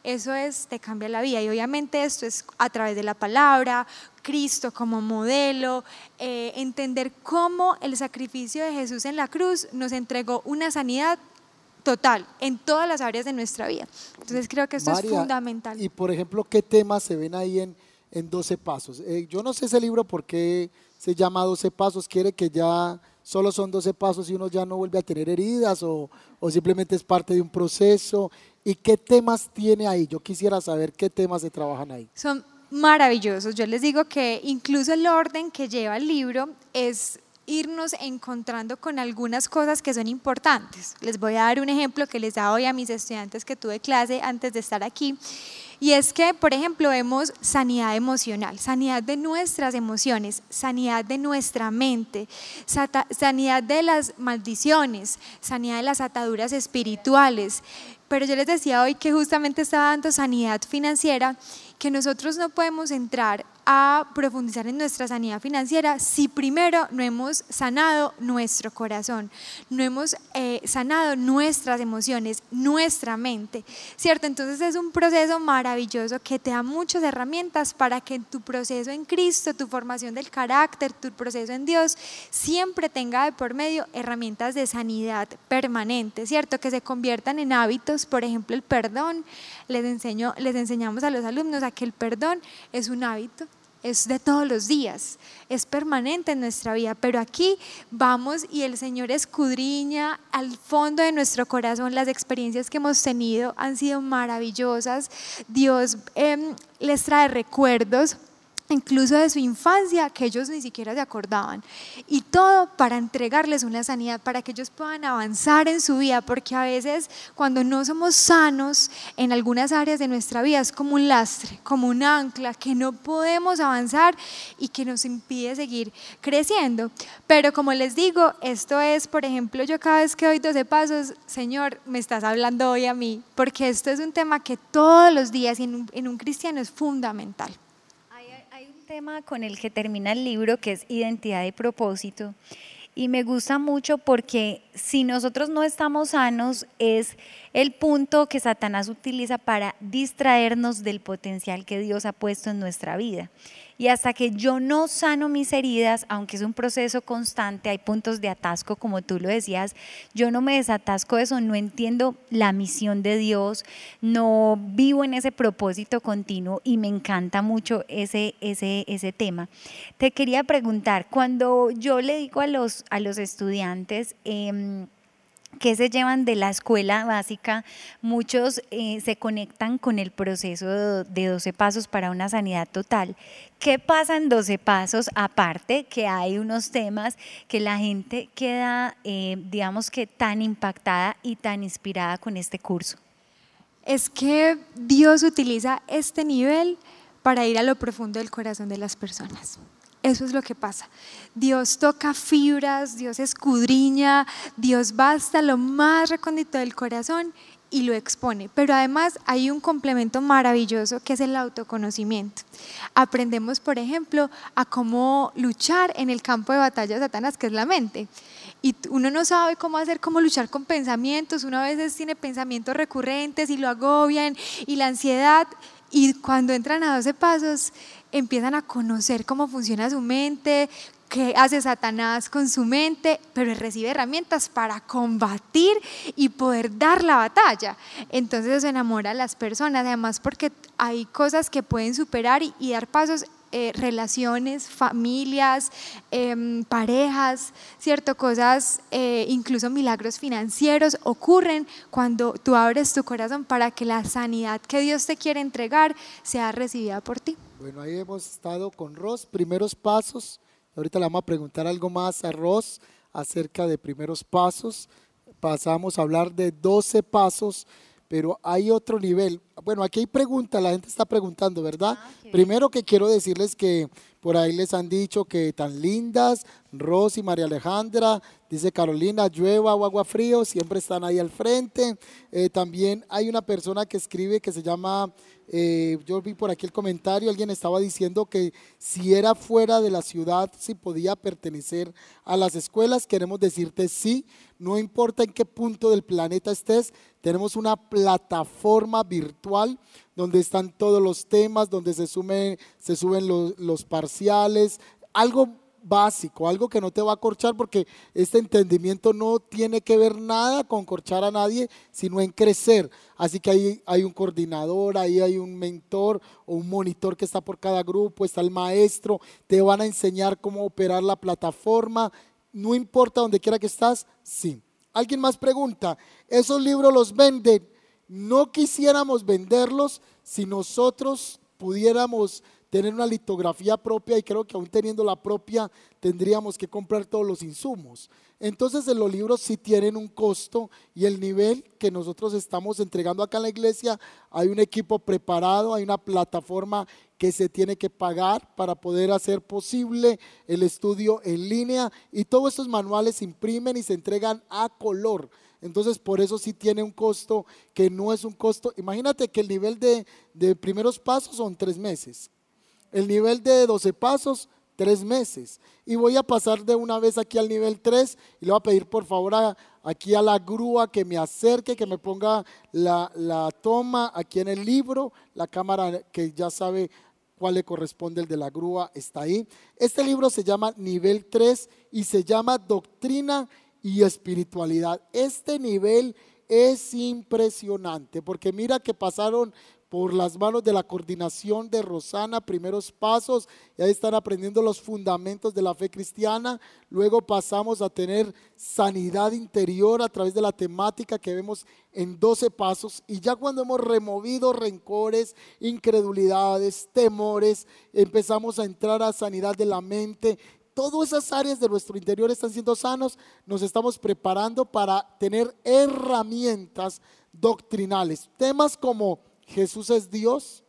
eso es, te cambia la vida. Y obviamente esto es a través de la palabra, Cristo como modelo, eh, entender cómo el sacrificio de Jesús en la cruz nos entregó una sanidad total en todas las áreas de nuestra vida. Entonces creo que esto es fundamental. Y por ejemplo, ¿qué temas se ven ahí en, en 12 pasos? Eh, yo no sé ese libro por qué se llama 12 pasos, quiere que ya solo son 12 pasos y uno ya no vuelve a tener heridas o, o, simplemente es parte de un proceso. ¿Y qué temas tiene ahí? Yo quisiera saber qué temas se trabajan ahí. Son maravillosos. Yo les digo que incluso el orden que lleva el libro es irnos encontrando con algunas cosas que son importantes. Les voy a dar un ejemplo que les da hoy a mis estudiantes que tuve clase antes de estar aquí. Y es que, por ejemplo, vemos sanidad emocional, sanidad de nuestras emociones, sanidad de nuestra mente, sanidad de las maldiciones, sanidad de las ataduras espirituales. Pero yo les decía hoy que justamente estaba dando sanidad financiera, que nosotros no podemos entrar a profundizar en nuestra sanidad financiera si primero no hemos sanado nuestro corazón, no hemos eh, sanado nuestras emociones, nuestra mente, ¿cierto? Entonces es un proceso maravilloso que te da muchas herramientas para que tu proceso en Cristo, tu formación del carácter, tu proceso en Dios, siempre tenga de por medio herramientas de sanidad permanente, ¿cierto? Que se conviertan en hábitos, por ejemplo, el perdón. Les, enseño, les enseñamos a los alumnos a que el perdón es un hábito es de todos los días, es permanente en nuestra vida, pero aquí vamos y el Señor escudriña al fondo de nuestro corazón las experiencias que hemos tenido, han sido maravillosas, Dios em, les trae recuerdos incluso de su infancia, que ellos ni siquiera se acordaban. Y todo para entregarles una sanidad, para que ellos puedan avanzar en su vida, porque a veces cuando no somos sanos en algunas áreas de nuestra vida es como un lastre, como un ancla, que no podemos avanzar y que nos impide seguir creciendo. Pero como les digo, esto es, por ejemplo, yo cada vez que doy 12 pasos, Señor, me estás hablando hoy a mí, porque esto es un tema que todos los días en un, en un cristiano es fundamental tema con el que termina el libro, que es identidad y propósito. Y me gusta mucho porque si nosotros no estamos sanos, es el punto que Satanás utiliza para distraernos del potencial que Dios ha puesto en nuestra vida. Y hasta que yo no sano mis heridas, aunque es un proceso constante, hay puntos de atasco, como tú lo decías, yo no me desatasco de eso, no entiendo la misión de Dios, no vivo en ese propósito continuo y me encanta mucho ese, ese, ese tema. Te quería preguntar, cuando yo le digo a los, a los estudiantes, eh, que se llevan de la escuela básica, muchos eh, se conectan con el proceso de 12 pasos para una sanidad total. ¿Qué pasa en 12 pasos? Aparte que hay unos temas que la gente queda, eh, digamos que tan impactada y tan inspirada con este curso. Es que Dios utiliza este nivel para ir a lo profundo del corazón de las personas. Eso es lo que pasa. Dios toca fibras, Dios escudriña, Dios va hasta lo más recóndito del corazón y lo expone. Pero además hay un complemento maravilloso que es el autoconocimiento. Aprendemos, por ejemplo, a cómo luchar en el campo de batalla de Satanás, que es la mente. Y uno no sabe cómo hacer, cómo luchar con pensamientos. Uno a veces tiene pensamientos recurrentes y lo agobian y la ansiedad. Y cuando entran a 12 pasos, empiezan a conocer cómo funciona su mente, qué hace Satanás con su mente, pero recibe herramientas para combatir y poder dar la batalla. Entonces eso enamora a las personas, además porque hay cosas que pueden superar y, dar pasos eh, relaciones, familias, em, parejas, cierto, cosas, eh, incluso milagros financieros ocurren cuando tú abres tu corazón para que la sanidad que Dios te quiere entregar sea recibida por ti. Bueno, ahí hemos estado con Ross, primeros pasos. Ahorita le vamos a preguntar algo más a Ross acerca de primeros pasos. Pasamos a hablar de 12 pasos, pero hay otro nivel. Bueno, aquí hay preguntas, la gente está preguntando, ¿verdad? Ah, Primero que quiero decirles que por ahí les han dicho que tan lindas, Ross y María Alejandra, dice Carolina, llueva o agua frío, siempre están ahí al frente. Eh, también hay una persona que escribe que se llama eh, yo vi por aquí el comentario, alguien estaba diciendo que si era fuera de la ciudad, si podía pertenecer a las escuelas. Queremos decirte sí, no importa en qué punto del planeta estés, tenemos una plataforma virtual donde están todos los temas, donde se, se suben los, los parciales, algo básico, algo que no te va a corchar porque este entendimiento no tiene que ver nada con corchar a nadie, sino en crecer. Así que ahí hay un coordinador, ahí hay un mentor o un monitor que está por cada grupo, está el maestro, te van a enseñar cómo operar la plataforma, no importa donde quiera que estás, sí. Alguien más pregunta, ¿esos libros los venden? No quisiéramos venderlos si nosotros pudiéramos tener una litografía propia y creo que aún teniendo la propia tendríamos que comprar todos los insumos. Entonces los libros sí tienen un costo y el nivel que nosotros estamos entregando acá en la iglesia, hay un equipo preparado, hay una plataforma que se tiene que pagar para poder hacer posible el estudio en línea y todos estos manuales se imprimen y se entregan a color. Entonces, por eso sí tiene un costo que no es un costo. Imagínate que el nivel de, de primeros pasos son tres meses. El nivel de 12 pasos, tres meses. Y voy a pasar de una vez aquí al nivel 3 y le voy a pedir por favor aquí a la grúa que me acerque, que me ponga la, la toma aquí en el libro, la cámara que ya sabe cuál le corresponde el de la grúa está ahí. Este libro se llama Nivel 3 y se llama Doctrina y Espiritualidad. Este nivel es impresionante porque mira que pasaron por las manos de la coordinación de Rosana, primeros pasos, y ahí están aprendiendo los fundamentos de la fe cristiana. Luego pasamos a tener sanidad interior a través de la temática que vemos en 12 pasos. Y ya cuando hemos removido rencores, incredulidades, temores, empezamos a entrar a sanidad de la mente. Todas esas áreas de nuestro interior están siendo sanos. Nos estamos preparando para tener herramientas doctrinales. Temas como Jesús es Dios.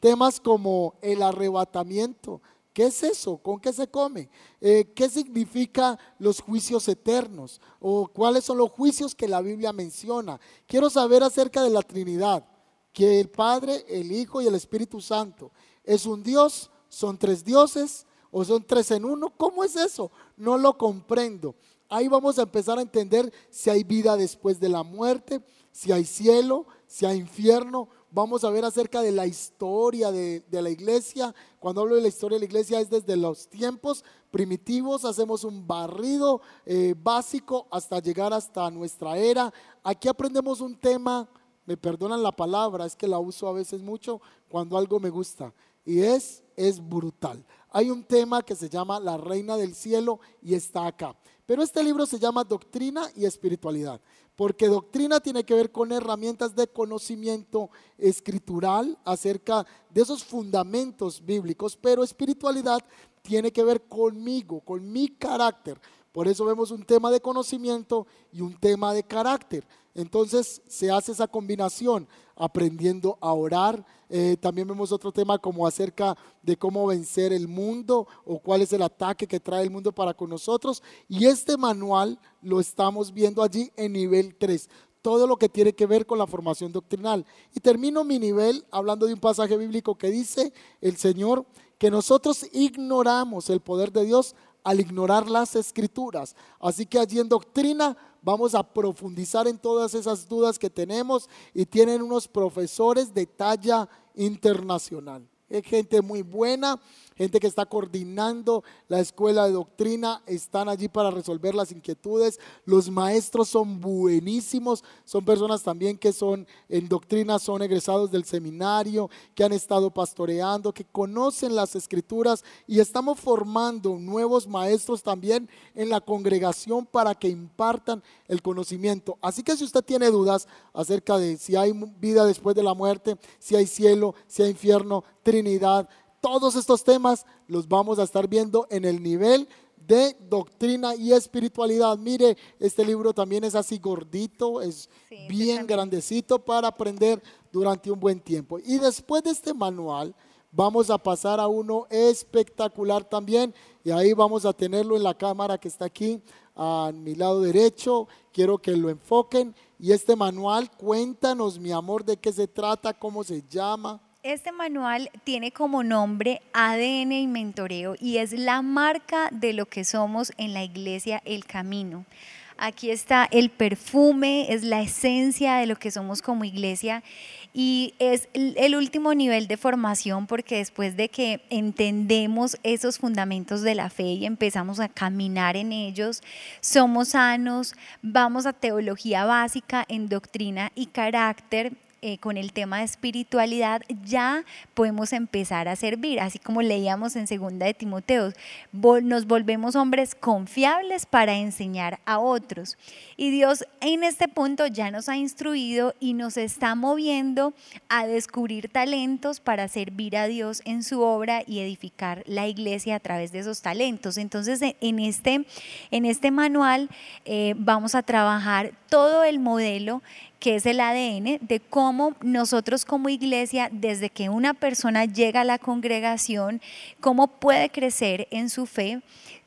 Temas como el arrebatamiento. ¿Qué es eso? ¿Con qué se come? Eh, ¿Qué significa los juicios eternos? ¿O cuáles son los juicios que la Biblia menciona? Quiero saber acerca de la Trinidad, que el Padre, el Hijo y el Espíritu Santo es un Dios, son tres dioses o son tres en uno. ¿Cómo es eso? No lo comprendo. Ahí vamos a empezar a entender si hay vida después de la muerte, si hay cielo, si hay infierno Vamos a ver acerca de la historia de, la iglesia. Cuando hablo de la historia de la iglesia es desde los tiempos primitivos, hacemos un barrido eh, básico hasta llegar hasta nuestra era. Aquí aprendemos un tema, me perdonan la palabra, es que la uso a veces mucho cuando algo me gusta. Y es, es brutal. Hay un tema que se llama La Reina del Cielo y está acá. Pero este libro se llama Doctrina y Espiritualidad. Porque doctrina tiene que ver con herramientas de conocimiento escritural acerca de esos fundamentos bíblicos, pero espiritualidad tiene que ver conmigo, con mi carácter. Por eso vemos un tema de conocimiento y un tema de carácter. Entonces se hace esa combinación. Aprendiendo a orar. Eh, también vemos otro tema como acerca de cómo vencer el mundo o cuál es el ataque que trae el mundo para con nosotros. Y este manual lo estamos viendo allí en nivel 3 todo lo que tiene que ver con la formación doctrinal. Y termino mi nivel hablando de un pasaje bíblico que dice el Señor que nosotros ignoramos el poder de Dios al ignorar las escrituras. Así que allí en doctrina vamos a profundizar en todas esas dudas que tenemos y tienen unos profesores de talla internacional. Es gente muy buena, gente que está coordinando la escuela de doctrina, están allí para resolver las inquietudes. Los maestros son buenísimos, son personas también que son en doctrina, son egresados del seminario, que han estado pastoreando, que conocen las escrituras y estamos formando nuevos maestros también en la congregación para que impartan el conocimiento. Así que si usted tiene dudas acerca de si hay vida después de la muerte, si hay cielo, si hay infierno, Trinidad, todos estos temas los vamos a estar viendo en el nivel de doctrina y espiritualidad. Mire, este libro también es así gordito, es bien grandecito para aprender durante un buen tiempo. Y después de este manual, vamos a pasar a uno espectacular también. Y ahí vamos a tenerlo en la cámara que está aquí a mi lado derecho. Quiero que lo enfoquen. Y este manual, cuéntanos, mi amor, de qué se trata, cómo se llama. Este manual tiene como nombre ADN y mentoreo y es la marca de lo que somos en la iglesia El Camino. Aquí está el perfume, es la esencia de lo que somos como iglesia y es el último nivel de formación porque después de que entendemos esos fundamentos de la fe y empezamos a caminar en ellos, somos sanos, vamos a teología básica en doctrina y carácter eh, con el tema de espiritualidad, ya podemos empezar a servir, así como leíamos en segunda de Timoteo, nos volvemos hombres confiables para enseñar a otros. Y Dios en este punto ya nos ha instruido y nos está moviendo a descubrir talentos para servir a Dios en su obra y edificar la iglesia a través de esos talentos. Entonces, en este, en este manual eh, vamos a trabajar todo el modelo que es el ADN de cómo nosotros como iglesia, desde que una persona llega a la congregación, cómo puede crecer en su fe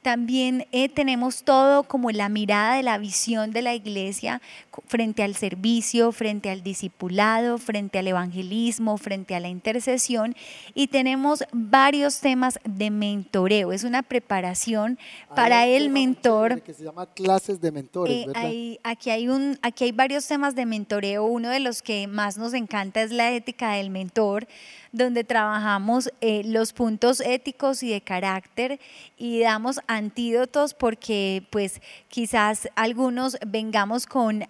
también eh, tenemos todo como la mirada de la visión de la iglesia frente al servicio, frente al discipulado, frente al evangelismo, frente a la intercesión y tenemos varios temas de mentoreo. Es una preparación para el mentor. Que se llama clases de mentores. Eh, aquí, hay un, aquí hay varios temas de mentoreo. Uno de los que más nos encanta es la ética del mentor donde trabajamos eh, los puntos éticos y de carácter y damos antídotos porque pues quizás algunos vengamos con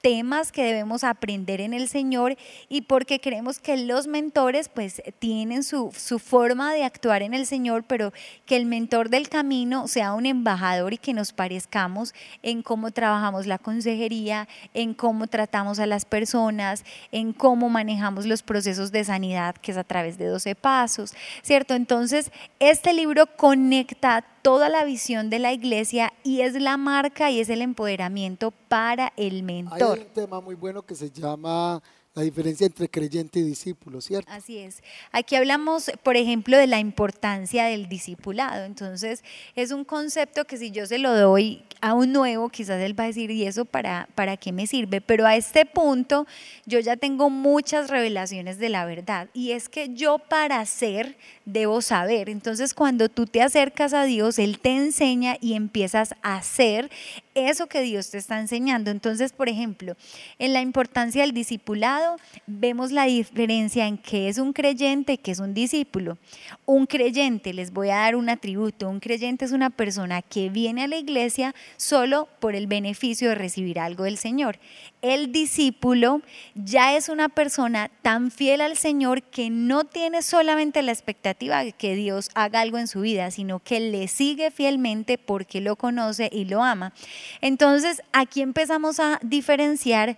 temas que debemos aprender en el Señor y porque creemos que los mentores pues tienen su, su forma de actuar en el Señor, pero que el mentor del camino sea un embajador y que nos parezcamos en cómo trabajamos la consejería, en cómo tratamos a las personas, en cómo manejamos los procesos de sanidad que es a través de 12 pasos, ¿cierto? Entonces, este libro conecta toda la visión de la iglesia y es la marca y es el empoderamiento para el mentor. Hay un tema muy bueno que se llama la diferencia entre creyente y discípulo, ¿cierto? Así es. Aquí hablamos, por ejemplo, de la importancia del discipulado. Entonces, es un concepto que si yo se lo doy a un nuevo, quizás él va a decir, ¿y eso para, para qué me sirve? Pero a este punto yo ya tengo muchas revelaciones de la verdad. Y es que yo para ser debo saber. Entonces, cuando tú te acercas a Dios, Él te enseña y empiezas a hacer eso que Dios te está enseñando. Entonces, por ejemplo, en la importancia del discipulado, vemos la diferencia en qué es un creyente y qué es un discípulo. Un creyente, les voy a dar un atributo, un creyente es una persona que viene a la iglesia solo por el beneficio de recibir algo del Señor. El discípulo ya es una persona tan fiel al Señor que no tiene solamente la expectativa de que Dios haga algo en su vida, sino que le sigue fielmente porque lo conoce y lo ama. Entonces, aquí empezamos a diferenciar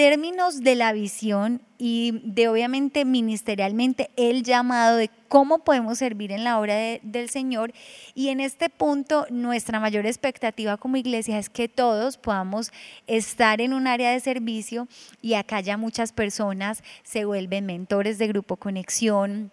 términos de la visión y de obviamente ministerialmente el llamado de cómo podemos servir en la obra de- del Señor. Y en este punto nuestra mayor expectativa como iglesia es que todos podamos estar en un área de servicio y acá ya muchas personas se vuelven mentores de grupo conexión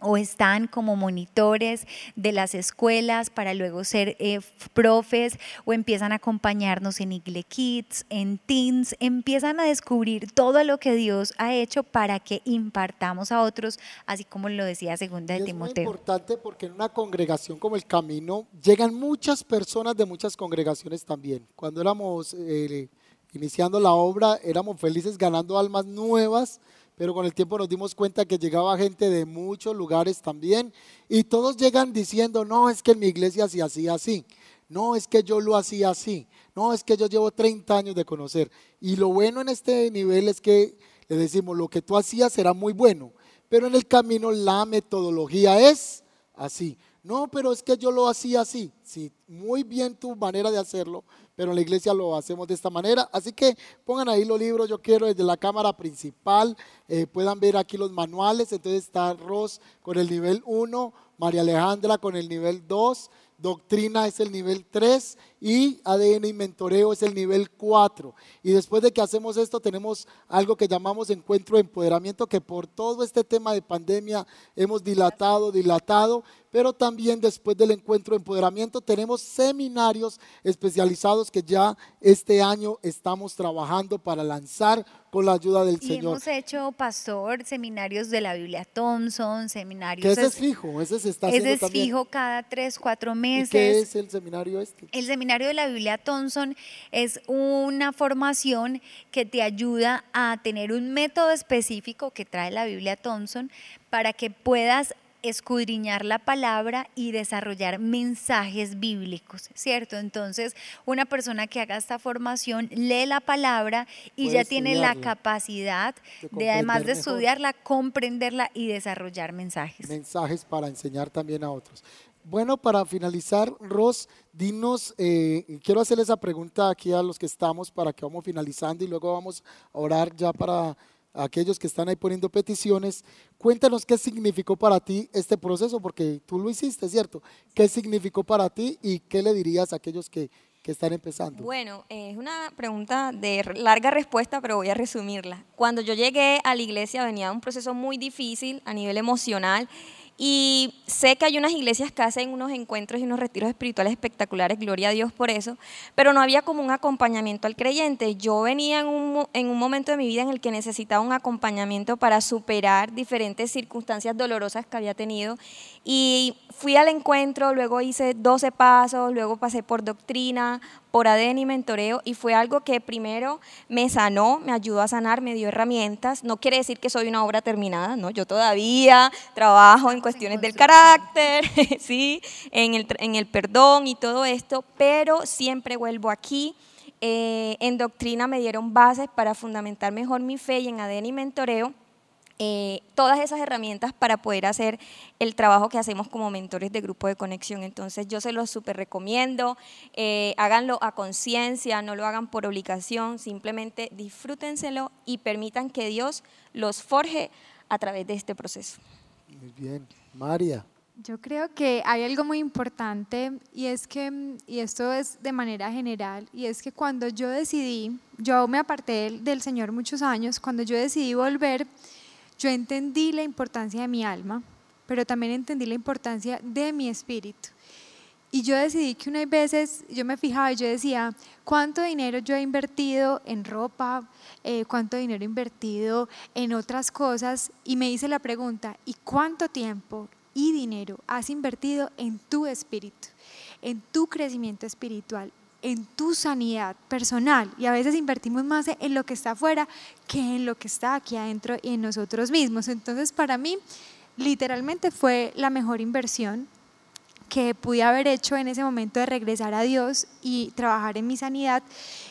o están como monitores de las escuelas para luego ser eh, profes o empiezan a acompañarnos en Igle Kids, en Teens, empiezan a descubrir todo lo que Dios ha hecho para que impartamos a otros, así como lo decía segunda de es muy Timoteo. importante porque en una congregación como el Camino llegan muchas personas de muchas congregaciones también. Cuando éramos eh, iniciando la obra, éramos felices ganando almas nuevas, pero con el tiempo nos dimos cuenta que llegaba gente de muchos lugares también y todos llegan diciendo, no, es que en mi iglesia se hacía así. No, es que yo lo hacía así. No, es que yo llevo 30 años de conocer. Y lo bueno en este nivel es que le decimos, lo que tú hacías era muy bueno, pero en el camino la metodología es así. No, pero es que yo lo hacía así. Sí, muy bien tu manera de hacerlo, pero en la iglesia lo hacemos de esta manera. Así que pongan ahí los libros, yo quiero desde la cámara principal, eh, puedan ver aquí los manuales. Entonces está Ross con el nivel 1, María Alejandra con el nivel 2, Doctrina es el nivel 3 y ADN y mentoreo es el nivel 4. Y después de que hacemos esto tenemos algo que llamamos encuentro de empoderamiento que por todo este tema de pandemia hemos dilatado, dilatado, pero también después del encuentro de empoderamiento tenemos seminarios especializados que ya este año estamos trabajando para lanzar con la ayuda del Y Señor. hemos hecho, pastor, seminarios de la Biblia Thompson, seminarios... Que ese es es- fijo, ese se está ese haciendo es también. fijo cada tres, cuatro ¿Y meses. qué es el seminario este? El seminario de la Biblia Thompson es una formación que te ayuda a tener un método específico que trae la Biblia Thompson para que puedas escudriñar la palabra y desarrollar mensajes bíblicos, ¿cierto? Entonces, una persona que haga esta formación lee la palabra y Puede ya tiene la capacidad de de, además de mejor. estudiarla, comprenderla y desarrollar mensajes. mensajes para enseñar también a otros. Bueno, para finalizar, Ros, dinos, eh, quiero hacerle esa pregunta aquí a los que estamos para que vamos finalizando y luego vamos a orar ya para aquellos que están ahí poniendo peticiones. Cuéntanos qué significó para ti este proceso, porque tú lo hiciste, ¿cierto? ¿Qué significó para ti y qué le dirías a aquellos que, que están empezando? Bueno, es una pregunta de larga respuesta, pero voy a resumirla. Cuando yo llegué a la iglesia venía un proceso muy difícil a nivel emocional y sé que hay unas iglesias que hacen unos encuentros y unos retiros espirituales espectaculares, gloria a Dios por eso, pero no había como un acompañamiento al creyente. Yo venía en un, en un momento de mi vida en el que necesitaba un acompañamiento para superar diferentes circunstancias dolorosas que había tenido y fui al encuentro, luego hice 12 pasos, luego pasé por doctrina, por ADN y mentoreo y fue algo que primero me sanó, me ayudó a sanar, me dio herramientas. No quiere decir que soy una obra terminada, ¿no? Yo todavía trabajo en cuestiones del carácter, (laughs) sí, en el, en el perdón y todo esto, pero siempre vuelvo aquí. Eh, en doctrina me dieron bases para fundamentar mejor mi fe y en ADN y mentoreo eh, todas esas herramientas para poder hacer el trabajo que hacemos como mentores de grupo de conexión. Entonces yo se los súper recomiendo, eh, háganlo a conciencia, no lo hagan por obligación, simplemente disfrútenselo y permitan que Dios los forje a través de este proceso. Muy bien. María. Yo creo que hay algo muy importante y es que, y esto es de manera general, y es que cuando yo decidí, yo me aparté del, del Señor muchos años, cuando yo decidí volver, yo entendí la importancia de mi alma, pero también entendí la importancia de mi espíritu. Y yo decidí que unas veces yo me fijaba y yo decía, ¿cuánto dinero yo he invertido en ropa? Eh, ¿Cuánto dinero he invertido en otras cosas? Y me hice la pregunta, ¿y cuánto tiempo y dinero has invertido en tu espíritu, en tu crecimiento espiritual, en tu sanidad personal? Y a veces invertimos más en lo que está afuera que en lo que está aquí adentro y en nosotros mismos. Entonces, para mí, literalmente fue la mejor inversión que pude haber hecho en ese momento de regresar a Dios y trabajar en mi sanidad.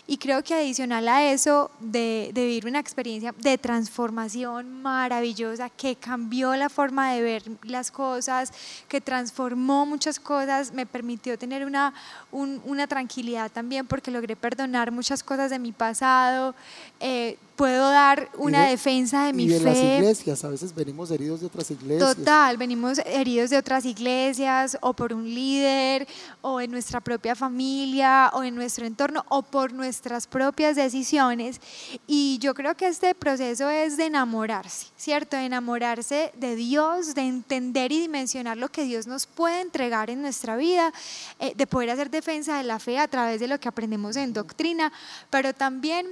Y creo que adicional a eso, de, de vivir una experiencia de transformación maravillosa que cambió la forma de ver las cosas, que transformó muchas cosas, me permitió tener una, una tranquilidad también porque logré perdonar muchas cosas de mi pasado. Eh, puedo dar una defensa de mi y de fe. las iglesias, a veces venimos heridos de otras iglesias. Total, venimos heridos de otras iglesias o por un líder o en nuestra propia familia o en nuestro entorno o por nuestras propias decisiones. Y yo creo que este proceso es de enamorarse, ¿cierto? De enamorarse de Dios, de entender y dimensionar lo que Dios nos puede entregar en nuestra vida, eh, de poder hacer defensa de la fe a través de lo que aprendemos en doctrina, pero también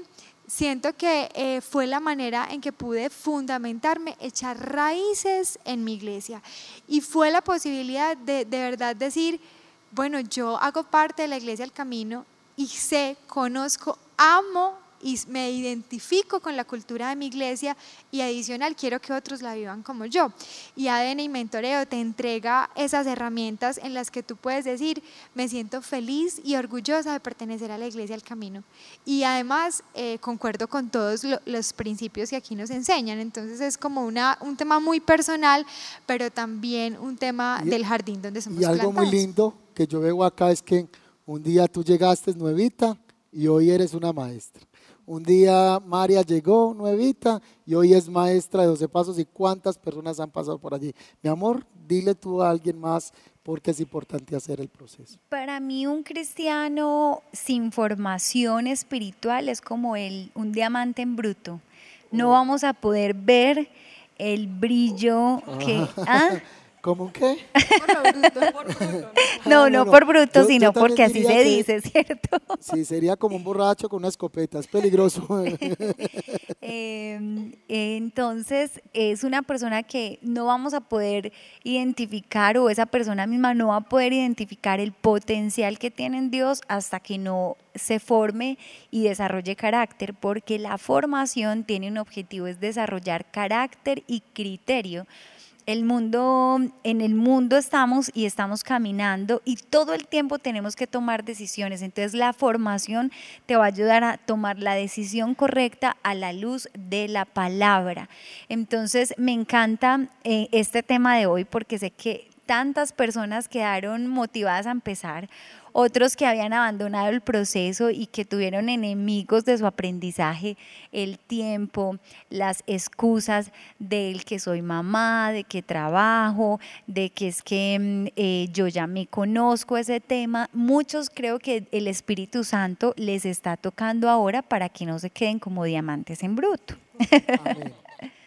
siento que eh, fue la manera en que pude fundamentarme, echar raíces en mi iglesia. Y fue la posibilidad de de verdad decir, bueno, yo hago parte de la iglesia del camino y sé, conozco, amo y me identifico con la cultura de mi iglesia y adicional quiero que otros la vivan como yo. Y ADN y Mentoreo te entrega esas herramientas en las que tú puedes decir, me siento feliz y orgullosa de pertenecer a la iglesia del camino. Y además eh, concuerdo con todos los principios que aquí nos enseñan. Entonces es como una, un tema muy personal, pero también un tema del jardín donde somos Y algo muy lindo que yo veo acá es que un día tú llegaste nuevita y hoy eres una maestra. Un día María llegó nuevita y hoy es maestra de 12 pasos y cuántas personas han pasado por allí. Mi amor, dile tú a alguien más porque es importante hacer el proceso. Para mí un cristiano sin formación espiritual es como el, un diamante en bruto. No oh. vamos a poder ver el brillo que... ¿ah? (laughs) ¿Cómo qué? Por bruto. (laughs) no, no, por bruto, sino porque así se dice, ¿cierto? (laughs) Sí, sería como un borracho con una escopeta, es peligroso. (laughs) Em, entonces, es una persona que no vamos a poder identificar o esa persona misma no va a poder identificar el potencial que tiene en Dios hasta que no se forme y desarrolle carácter, porque la formación tiene un objetivo, es desarrollar carácter y criterio el mundo, en el mundo estamos y estamos caminando y todo el tiempo tenemos que tomar decisiones. Entonces la formación te va a ayudar a tomar la decisión correcta a la luz de la palabra. Entonces me encanta eh, este tema de hoy porque sé que tantas personas quedaron motivadas a empezar otros que habían abandonado el proceso y que tuvieron enemigos de su aprendizaje, el tiempo, las excusas del que soy mamá, de que trabajo, de que es que mm, eh, yo ya me conozco ese tema. Muchos creo que el Espíritu Santo les está tocando ahora para que no se queden como diamantes en bruto.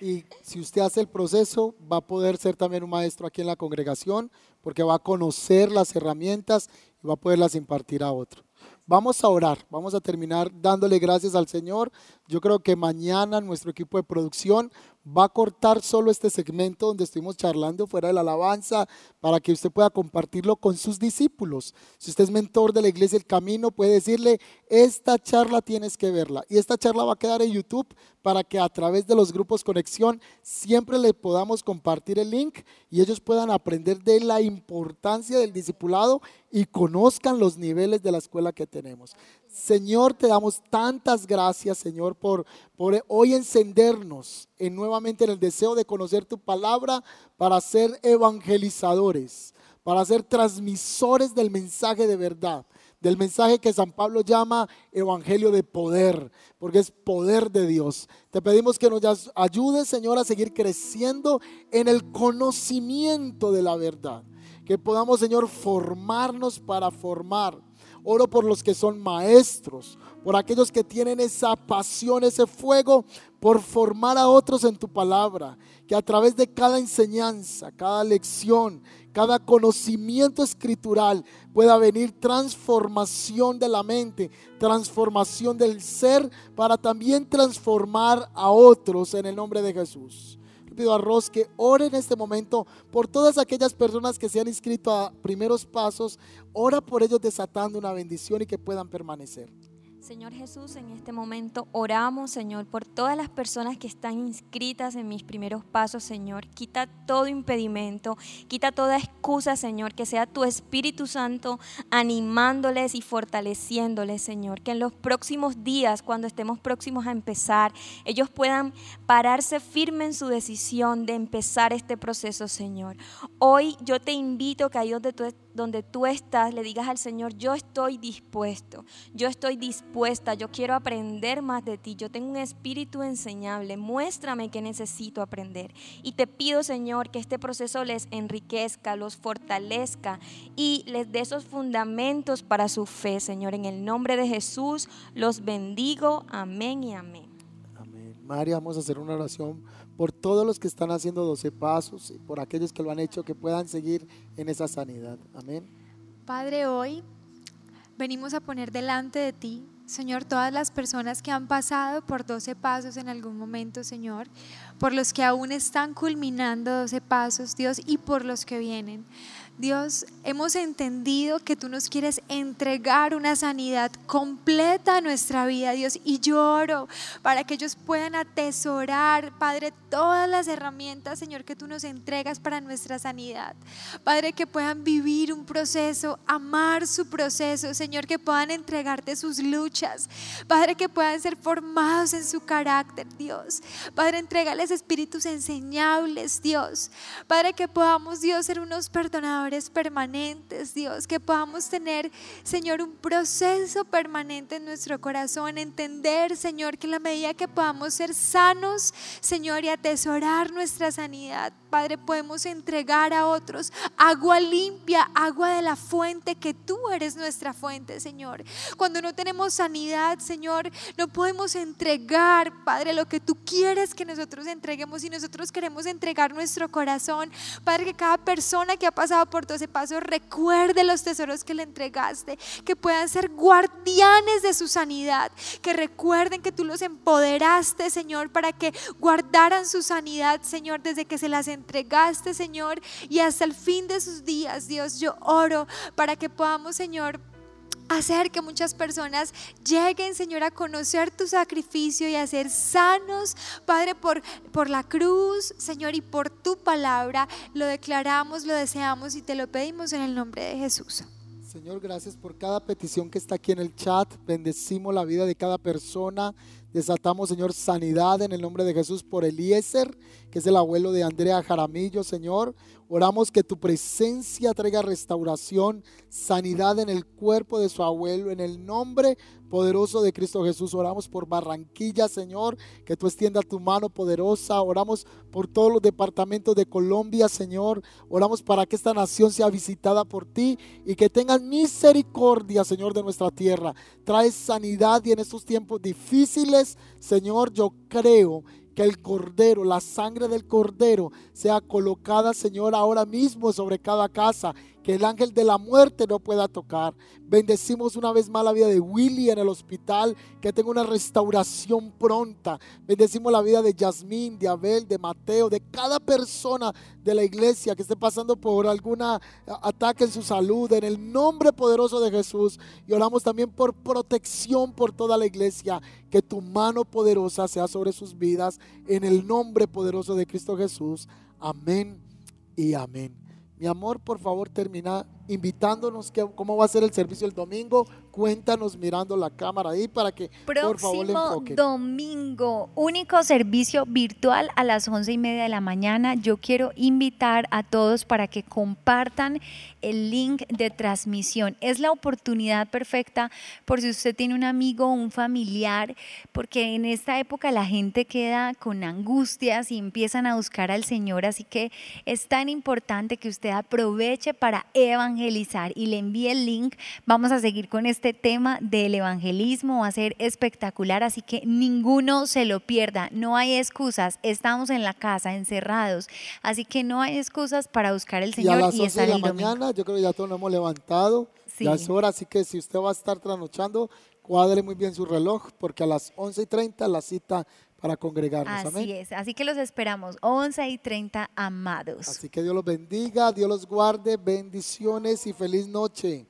Y si usted hace el proceso, va a poder ser también un maestro aquí en la congregación, porque va a conocer las herramientas y va a poderlas impartir a otro. Vamos a orar, vamos a terminar dándole gracias al Señor. Yo creo que mañana nuestro equipo de producción va a cortar solo este segmento donde estuvimos charlando fuera de la alabanza para que usted pueda compartirlo con sus discípulos. Si usted es mentor de la iglesia El Camino, puede decirle, esta charla tienes que verla. Y esta charla va a quedar en YouTube para que a través de los grupos Conexión siempre le podamos compartir el link y ellos puedan aprender de la importancia del discipulado y conozcan los niveles de la escuela que tenemos. Señor, te damos tantas gracias, Señor, por, por hoy encendernos en, nuevamente en el deseo de conocer tu palabra para ser evangelizadores, para ser transmisores del mensaje de verdad, del mensaje que San Pablo llama evangelio de poder, porque es poder de Dios. Te pedimos que nos ayudes, Señor, a seguir creciendo en el conocimiento de la verdad, que podamos, Señor, formarnos para formar Oro por los que son maestros, por aquellos que tienen esa pasión, ese fuego por formar a otros en tu palabra. Que a través de cada enseñanza, cada lección, cada conocimiento escritural pueda venir transformación de la mente, transformación del ser, para también transformar a otros en el nombre de Jesús pido a Ros que ore en este momento por todas aquellas personas que se han inscrito a primeros pasos. Ora por ellos desatando una bendición y que puedan permanecer. Señor Jesús, en este momento oramos, Señor, por todas las personas que están inscritas en mis primeros pasos, Señor. Quita todo impedimento, quita toda excusa, Señor, que sea tu Espíritu Santo animándoles y fortaleciéndoles, Señor. Que en los próximos días, cuando estemos próximos a empezar, ellos puedan pararse firme en su decisión de empezar este proceso, Señor. Hoy yo te invito que ahí donde tú donde tú estás, le digas al Señor, yo estoy dispuesto, yo estoy dispuesta, yo quiero aprender más de ti, yo tengo un espíritu enseñable, muéstrame que necesito aprender. Y te pido, Señor, que este proceso les enriquezca, los fortalezca y les dé esos fundamentos para su fe, Señor. En el nombre de Jesús los bendigo. Amén y amén. Amén. María, vamos a hacer una oración por todos los que están haciendo 12 pasos y por aquellos que lo han hecho, que puedan seguir en esa sanidad. Amén. Padre, hoy venimos a poner delante de ti, Señor, todas las personas que han pasado por 12 pasos en algún momento, Señor, por los que aún están culminando 12 pasos, Dios, y por los que vienen. Dios, hemos entendido que tú nos quieres entregar una sanidad completa a nuestra vida, Dios, y lloro para que ellos puedan atesorar, Padre, todas las herramientas, Señor, que tú nos entregas para nuestra sanidad. Padre, que puedan vivir un proceso, amar su proceso, Señor, que puedan entregarte sus luchas. Padre, que puedan ser formados en su carácter, Dios. Padre, entregales espíritus enseñables, Dios. Padre, que podamos, Dios, ser unos perdonadores permanentes, Dios, que podamos tener, Señor, un proceso permanente en nuestro corazón, entender, Señor, que la medida que podamos ser sanos, Señor, y atesorar nuestra sanidad, Padre, podemos entregar a otros agua limpia, agua de la fuente, que tú eres nuestra fuente, Señor. Cuando no tenemos sanidad, Señor, no podemos entregar, Padre, lo que tú quieres que nosotros entreguemos y nosotros queremos entregar nuestro corazón. Padre, que cada persona que ha pasado por todo ese paso recuerde los tesoros que le entregaste, que puedan ser guardianes de su sanidad, que recuerden que tú los empoderaste, Señor, para que guardaran su sanidad, Señor, desde que se las entregaste, Señor, y hasta el fin de sus días, Dios, yo oro para que podamos, Señor, hacer que muchas personas lleguen, Señor, a conocer tu sacrificio y a ser sanos, Padre, por, por la cruz, Señor, y por tu palabra. Lo declaramos, lo deseamos y te lo pedimos en el nombre de Jesús. Señor, gracias por cada petición que está aquí en el chat. Bendecimos la vida de cada persona. Desatamos, Señor, sanidad en el nombre de Jesús por Eliezer, que es el abuelo de Andrea Jaramillo, Señor. Oramos que tu presencia traiga restauración, sanidad en el cuerpo de su abuelo, en el nombre poderoso de Cristo Jesús. Oramos por Barranquilla, Señor, que tú extiendas tu mano poderosa. Oramos por todos los departamentos de Colombia, Señor. Oramos para que esta nación sea visitada por ti y que tengan misericordia, Señor, de nuestra tierra. Trae sanidad y en estos tiempos difíciles, Señor, yo creo que el cordero, la sangre del cordero sea colocada, Señor, ahora mismo sobre cada casa que el ángel de la muerte no pueda tocar. Bendecimos una vez más la vida de Willy en el hospital, que tenga una restauración pronta. Bendecimos la vida de Yasmín, de Abel, de Mateo, de cada persona de la iglesia que esté pasando por algún ataque en su salud, en el nombre poderoso de Jesús. Y oramos también por protección por toda la iglesia, que tu mano poderosa sea sobre sus vidas, en el nombre poderoso de Cristo Jesús. Amén y amén. Mi amor, por favor, termina invitándonos que, cómo va a ser el servicio el domingo. Cuéntanos mirando la cámara ahí para que por favor le enfoque. domingo, único servicio virtual a las once y media de la mañana. Yo quiero invitar a todos para que compartan el link de transmisión. Es la oportunidad perfecta por si usted tiene un amigo o un familiar, porque en esta época la gente queda con angustias y empiezan a buscar al Señor. Así que es tan importante que usted aproveche para evangelizar evangelizar y le envíe el link, vamos a seguir con este tema del evangelismo, va a ser espectacular, así que ninguno se lo pierda, no hay excusas, estamos en la casa encerrados, así que no hay excusas para buscar el Señor y, a las 11 de la mañana, yo creo que ya todos nos hemos levantado, ya es hora, así que si usted va a estar trasnochando, cuadre muy bien su reloj, porque a las 11 y 30 la cita para congregarnos. Así es, así que los esperamos, 11 y 30 amados. Así que Dios los bendiga, Dios los guarde, bendiciones y feliz noche.